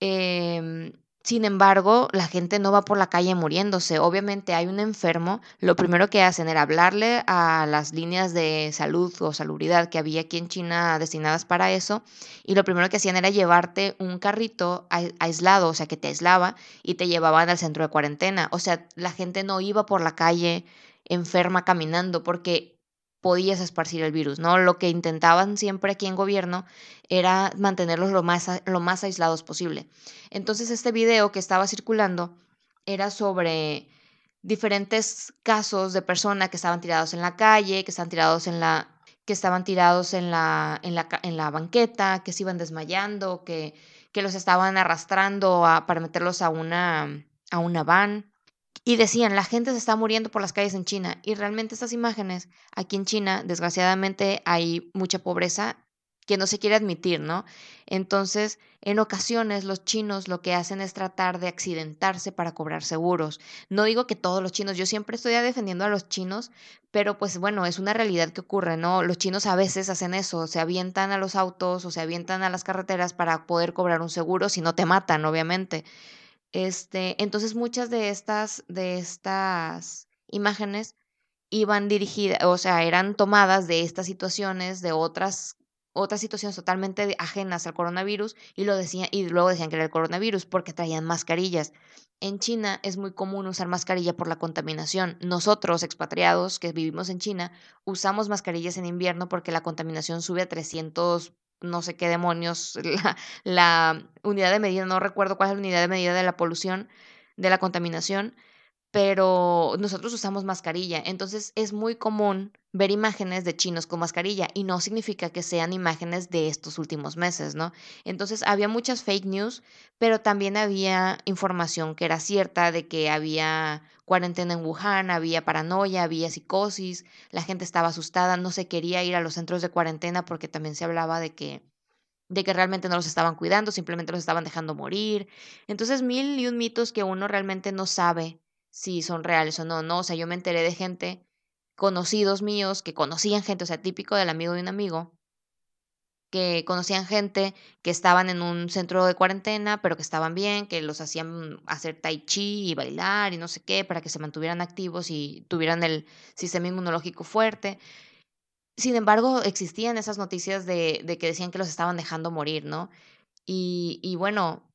Em, sin embargo, la gente no va por la calle muriéndose. Obviamente hay un enfermo. Lo primero que hacen era hablarle a las líneas de salud o salubridad que había aquí en China destinadas para eso. Y lo primero que hacían era llevarte un carrito aislado, o sea, que te aislaba y te llevaban al centro de cuarentena. O sea, la gente no iba por la calle enferma caminando porque podías esparcir el virus, ¿no? Lo que intentaban siempre aquí en gobierno era mantenerlos lo más, lo más aislados posible. Entonces este video que estaba circulando era sobre diferentes casos de personas que estaban tirados en la calle, que estaban tirados en la que estaban tirados en la, en la, en la banqueta, que se iban desmayando, que, que los estaban arrastrando para meterlos a una, a una van. Y decían, la gente se está muriendo por las calles en China. Y realmente estas imágenes, aquí en China, desgraciadamente hay mucha pobreza que no se quiere admitir, ¿no? Entonces, en ocasiones los chinos lo que hacen es tratar de accidentarse para cobrar seguros. No digo que todos los chinos, yo siempre estoy defendiendo a los chinos, pero pues bueno, es una realidad que ocurre, ¿no? Los chinos a veces hacen eso, se avientan a los autos o se avientan a las carreteras para poder cobrar un seguro si no te matan, obviamente. Este, entonces muchas de estas, de estas imágenes iban dirigidas, o sea, eran tomadas de estas situaciones, de otras, otras situaciones totalmente ajenas al coronavirus, y lo decían, y luego decían que era el coronavirus porque traían mascarillas. En China es muy común usar mascarilla por la contaminación. Nosotros, expatriados que vivimos en China, usamos mascarillas en invierno porque la contaminación sube a 300 no sé qué demonios, la, la, unidad de medida, no recuerdo cuál es la unidad de medida de la polución, de la contaminación, pero nosotros usamos mascarilla, entonces es muy común ver imágenes de chinos con mascarilla y no significa que sean imágenes de estos últimos meses, ¿no? Entonces había muchas fake news, pero también había información que era cierta de que había cuarentena en Wuhan, había paranoia, había psicosis, la gente estaba asustada, no se quería ir a los centros de cuarentena porque también se hablaba de que de que realmente no los estaban cuidando, simplemente los estaban dejando morir. Entonces, mil y un mitos que uno realmente no sabe si son reales o no, ¿no? O sea, yo me enteré de gente, conocidos míos, que conocían gente, o sea, típico del amigo de un amigo, que conocían gente que estaban en un centro de cuarentena, pero que estaban bien, que los hacían hacer tai chi y bailar y no sé qué, para que se mantuvieran activos y tuvieran el sistema inmunológico fuerte. Sin embargo, existían esas noticias de, que decían que los estaban dejando morir, ¿no? Y bueno,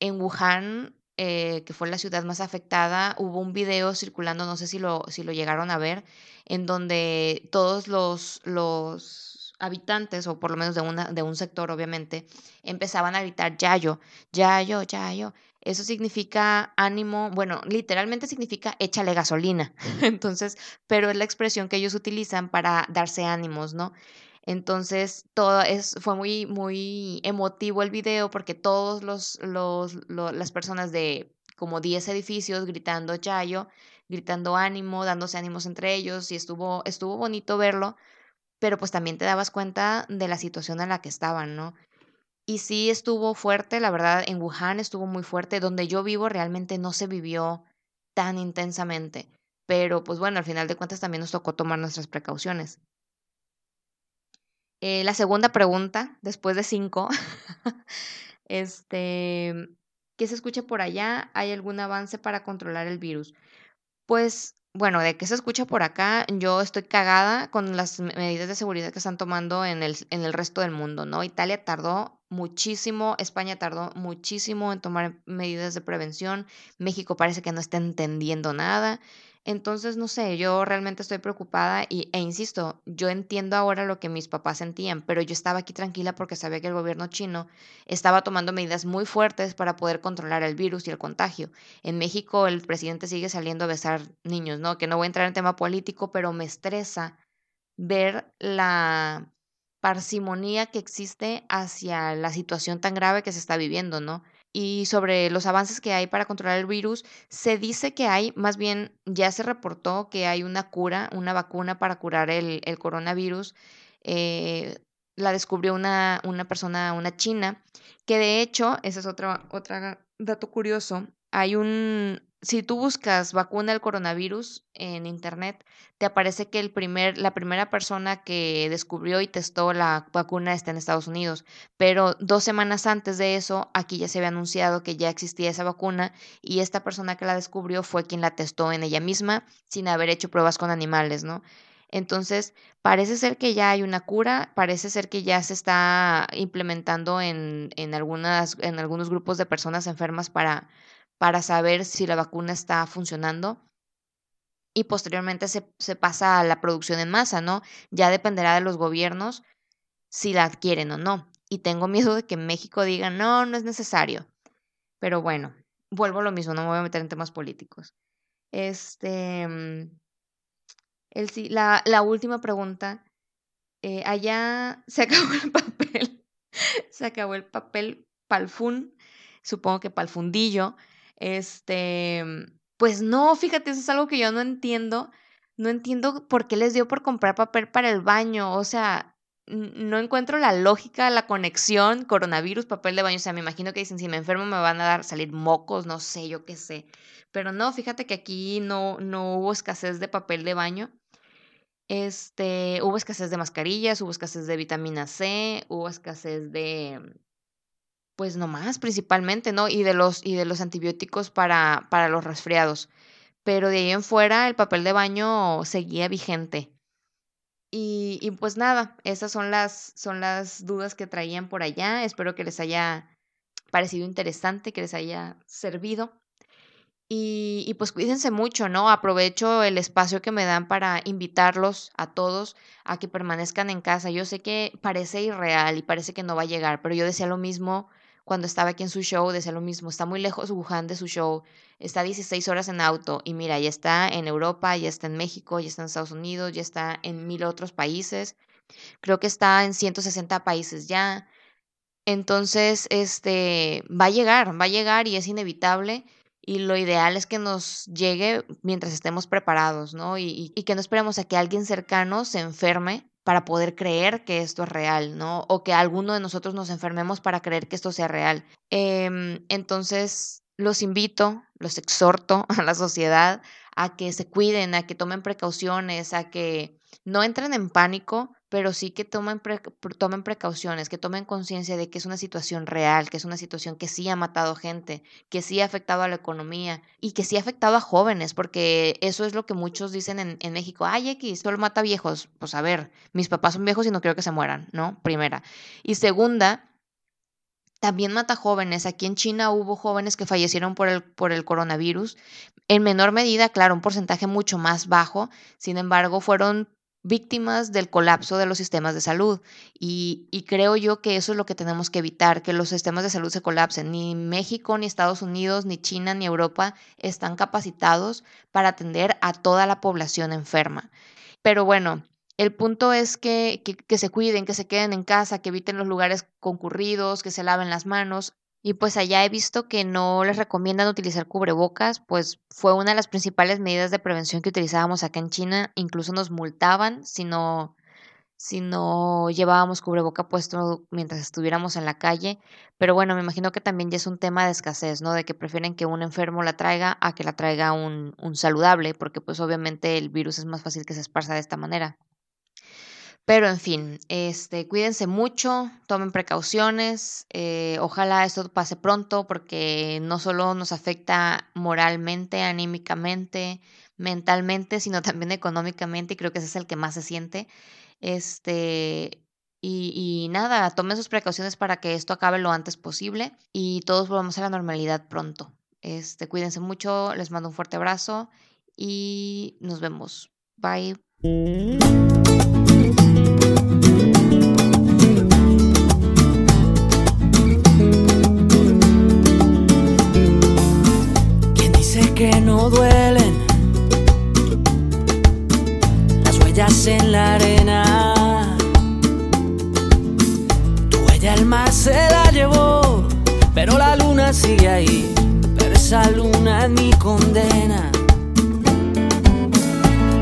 en Wuhan eh, que fue la ciudad más afectada, hubo un video circulando, no sé si lo, si lo llegaron a ver, en donde todos los, los habitantes, o por lo menos de, una, de un sector, obviamente, empezaban a gritar Yayo, Yayo, Yayo. Eso significa ánimo, bueno, literalmente significa échale gasolina. Entonces, pero es la expresión que ellos utilizan para darse ánimos, ¿no? Entonces, todo es, fue muy, muy emotivo el video porque todos los, los, las personas de como 10 edificios gritando Yayo, gritando ánimo, dándose ánimos entre ellos y estuvo, estuvo bonito verlo pero pues también te dabas cuenta de la situación en la que estaban, ¿no? Y sí estuvo fuerte, la verdad, en Wuhan estuvo muy fuerte, donde yo vivo realmente no se vivió tan intensamente, pero pues bueno, al final de cuentas también nos tocó tomar nuestras precauciones. Eh, la segunda pregunta, después de cinco, este, ¿qué se escucha por allá? ¿Hay algún avance para controlar el virus? Pues bueno, de qué se escucha por acá, yo estoy cagada con las medidas de seguridad que están tomando en el, en el resto del mundo, ¿no? Italia tardó muchísimo, España tardó muchísimo en tomar medidas de prevención, México parece que no está entendiendo nada. Entonces, no sé, yo realmente estoy preocupada y, e insisto, yo entiendo ahora lo que mis papás sentían, pero yo estaba aquí tranquila porque sabía que el gobierno chino estaba tomando medidas muy fuertes para poder controlar el virus y el contagio. En México el presidente sigue saliendo a besar niños, ¿no? Que no voy a entrar en tema político, pero me estresa ver la parsimonía que existe hacia la situación tan grave que se está viviendo, ¿no? Y sobre los avances que hay para controlar el virus, se dice que hay, más bien ya se reportó que hay una cura, una vacuna para curar el, coronavirus. Eh, la descubrió una, una persona, una china, que de hecho, ese es otro, otro dato curioso, hay un, si tú buscas vacuna del coronavirus en internet, te aparece que el primer, la primera persona que descubrió y testó la vacuna está en Estados Unidos. Pero dos semanas antes de eso, aquí ya se había anunciado que ya existía esa vacuna y esta persona que la descubrió fue quien la testó en ella misma sin haber hecho pruebas con animales, ¿no? Entonces, parece ser que ya hay una cura, parece ser que ya se está implementando en, en, algunas, en algunos grupos de personas enfermas para para saber si la vacuna está funcionando y posteriormente se, pasa a la producción en masa, ¿no? Ya dependerá de los gobiernos si la adquieren o no. Y tengo miedo de que México diga, no, no es necesario. Pero bueno, vuelvo a lo mismo, no me voy a meter en temas políticos. Este, mm, el, la, la última pregunta, eh, allá se acabó el papel, se acabó el papel palfún, supongo que palfundillo, este, pues no, fíjate, eso es algo que yo no entiendo. No entiendo por qué les dio por comprar papel para el baño. O sea, no encuentro la lógica, la conexión, coronavirus, papel de baño. O sea, me imagino que dicen, si me enfermo me van a dar salir mocos, no sé, yo qué sé. Pero no, fíjate que aquí no, no hubo escasez de papel de baño. Este, hubo escasez de mascarillas, hubo escasez de vitamina C, hubo escasez de, pues nomás principalmente, ¿no? Y de los, y de los antibióticos para, para los resfriados. Pero de ahí en fuera el papel de baño seguía vigente. Y, y, pues nada, esas son las, son las dudas que traían por allá. Espero que les haya parecido interesante, que les haya servido. Y, y, pues cuídense mucho, ¿no? Aprovecho el espacio que me dan para invitarlos a todos a que permanezcan en casa. Yo sé que parece irreal y parece que no va a llegar, pero yo decía lo mismo cuando estaba aquí en su show, decía lo mismo, está muy lejos Wuhan de su show, está 16 horas en auto y mira, ya está en Europa, ya está en México, ya está en Estados Unidos, ya está en mil otros países, creo que está en 160 países ya. Entonces, este, va a llegar, va a llegar y es inevitable. Y lo ideal es que nos llegue mientras estemos preparados, ¿no? Y, y, que no esperemos a que alguien cercano se enferme para poder creer que esto es real, ¿no? O que alguno de nosotros nos enfermemos para creer que esto sea real. Em, entonces, los invito, los exhorto a la sociedad a que se cuiden, a que tomen precauciones, a que no entren en pánico, pero sí que tomen, tomen precauciones, que tomen conciencia de que es una situación real, que es una situación que sí ha matado gente, que sí ha afectado a la economía y que sí ha afectado a jóvenes, porque eso es lo que muchos dicen en, en México, ay X, solo mata viejos. Pues a ver, mis papás son viejos y no quiero que se mueran, ¿no? Primera. Y segunda, también mata jóvenes. Aquí en China hubo jóvenes que fallecieron por el, por el coronavirus. En menor medida, claro, un porcentaje mucho más bajo. Sin embargo, fueron víctimas del colapso de los sistemas de salud. Y, creo yo que eso es lo que tenemos que evitar, que los sistemas de salud se colapsen. Ni México, ni Estados Unidos, ni China, ni Europa están capacitados para atender a toda la población enferma. Pero bueno, el punto es que, que, se cuiden, que se queden en casa, que eviten los lugares concurridos, que se laven las manos. Y pues allá he visto que no les recomiendan utilizar cubrebocas, pues fue una de las principales medidas de prevención que utilizábamos acá en China. Incluso nos multaban si no, si no llevábamos cubreboca puesto mientras estuviéramos en la calle. Pero bueno, me imagino que también ya es un tema de escasez, ¿no? De que prefieren que un enfermo la traiga a que la traiga un, un saludable, porque pues obviamente el virus es más fácil que se esparza de esta manera. Pero en fin, este, cuídense mucho, tomen precauciones, eh, ojalá esto pase pronto porque no solo nos afecta moralmente, anímicamente, mentalmente, sino también económicamente y creo que ese es el que más se siente. Este, y, y, nada, tomen sus precauciones para que esto acabe lo antes posible y todos volvamos a la normalidad pronto. Este, cuídense mucho, les mando un fuerte abrazo y nos vemos. Bye. Duelen. Las huellas en la arena. Tu huella el mar se la llevó, pero la luna sigue ahí. Pero esa luna es mi condena.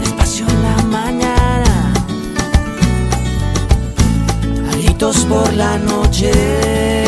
Despacio en la mañana, gritos por la noche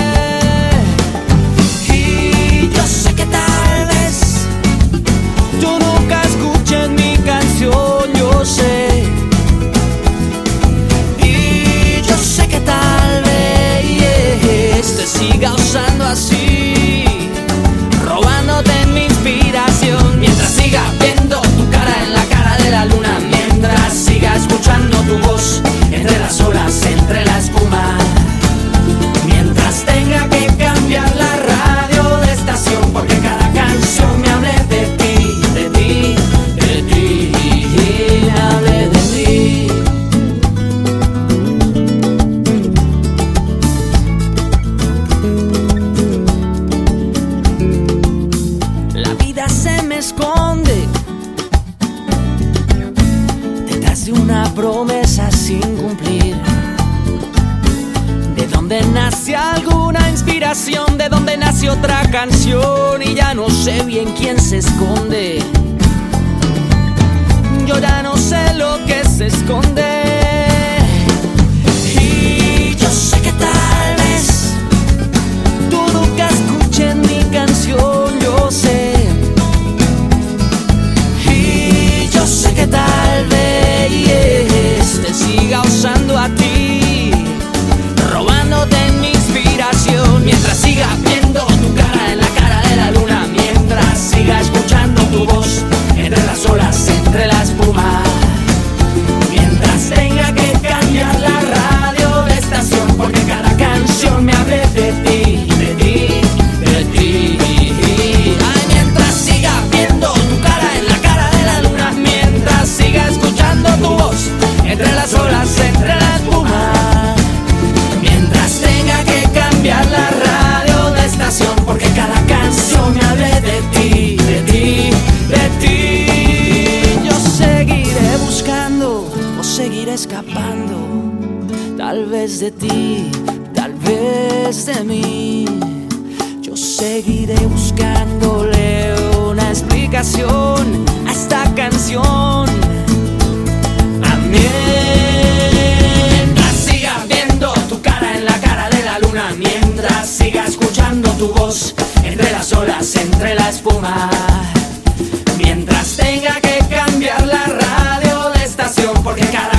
Vez de ti, tal vez de mí. Yo seguiré buscándole una explicación a esta canción. Mientras siga viendo tu cara en la cara de la luna, mientras siga escuchando tu voz entre las olas, entre la espuma, mientras tenga que cambiar la radio de estación, porque cada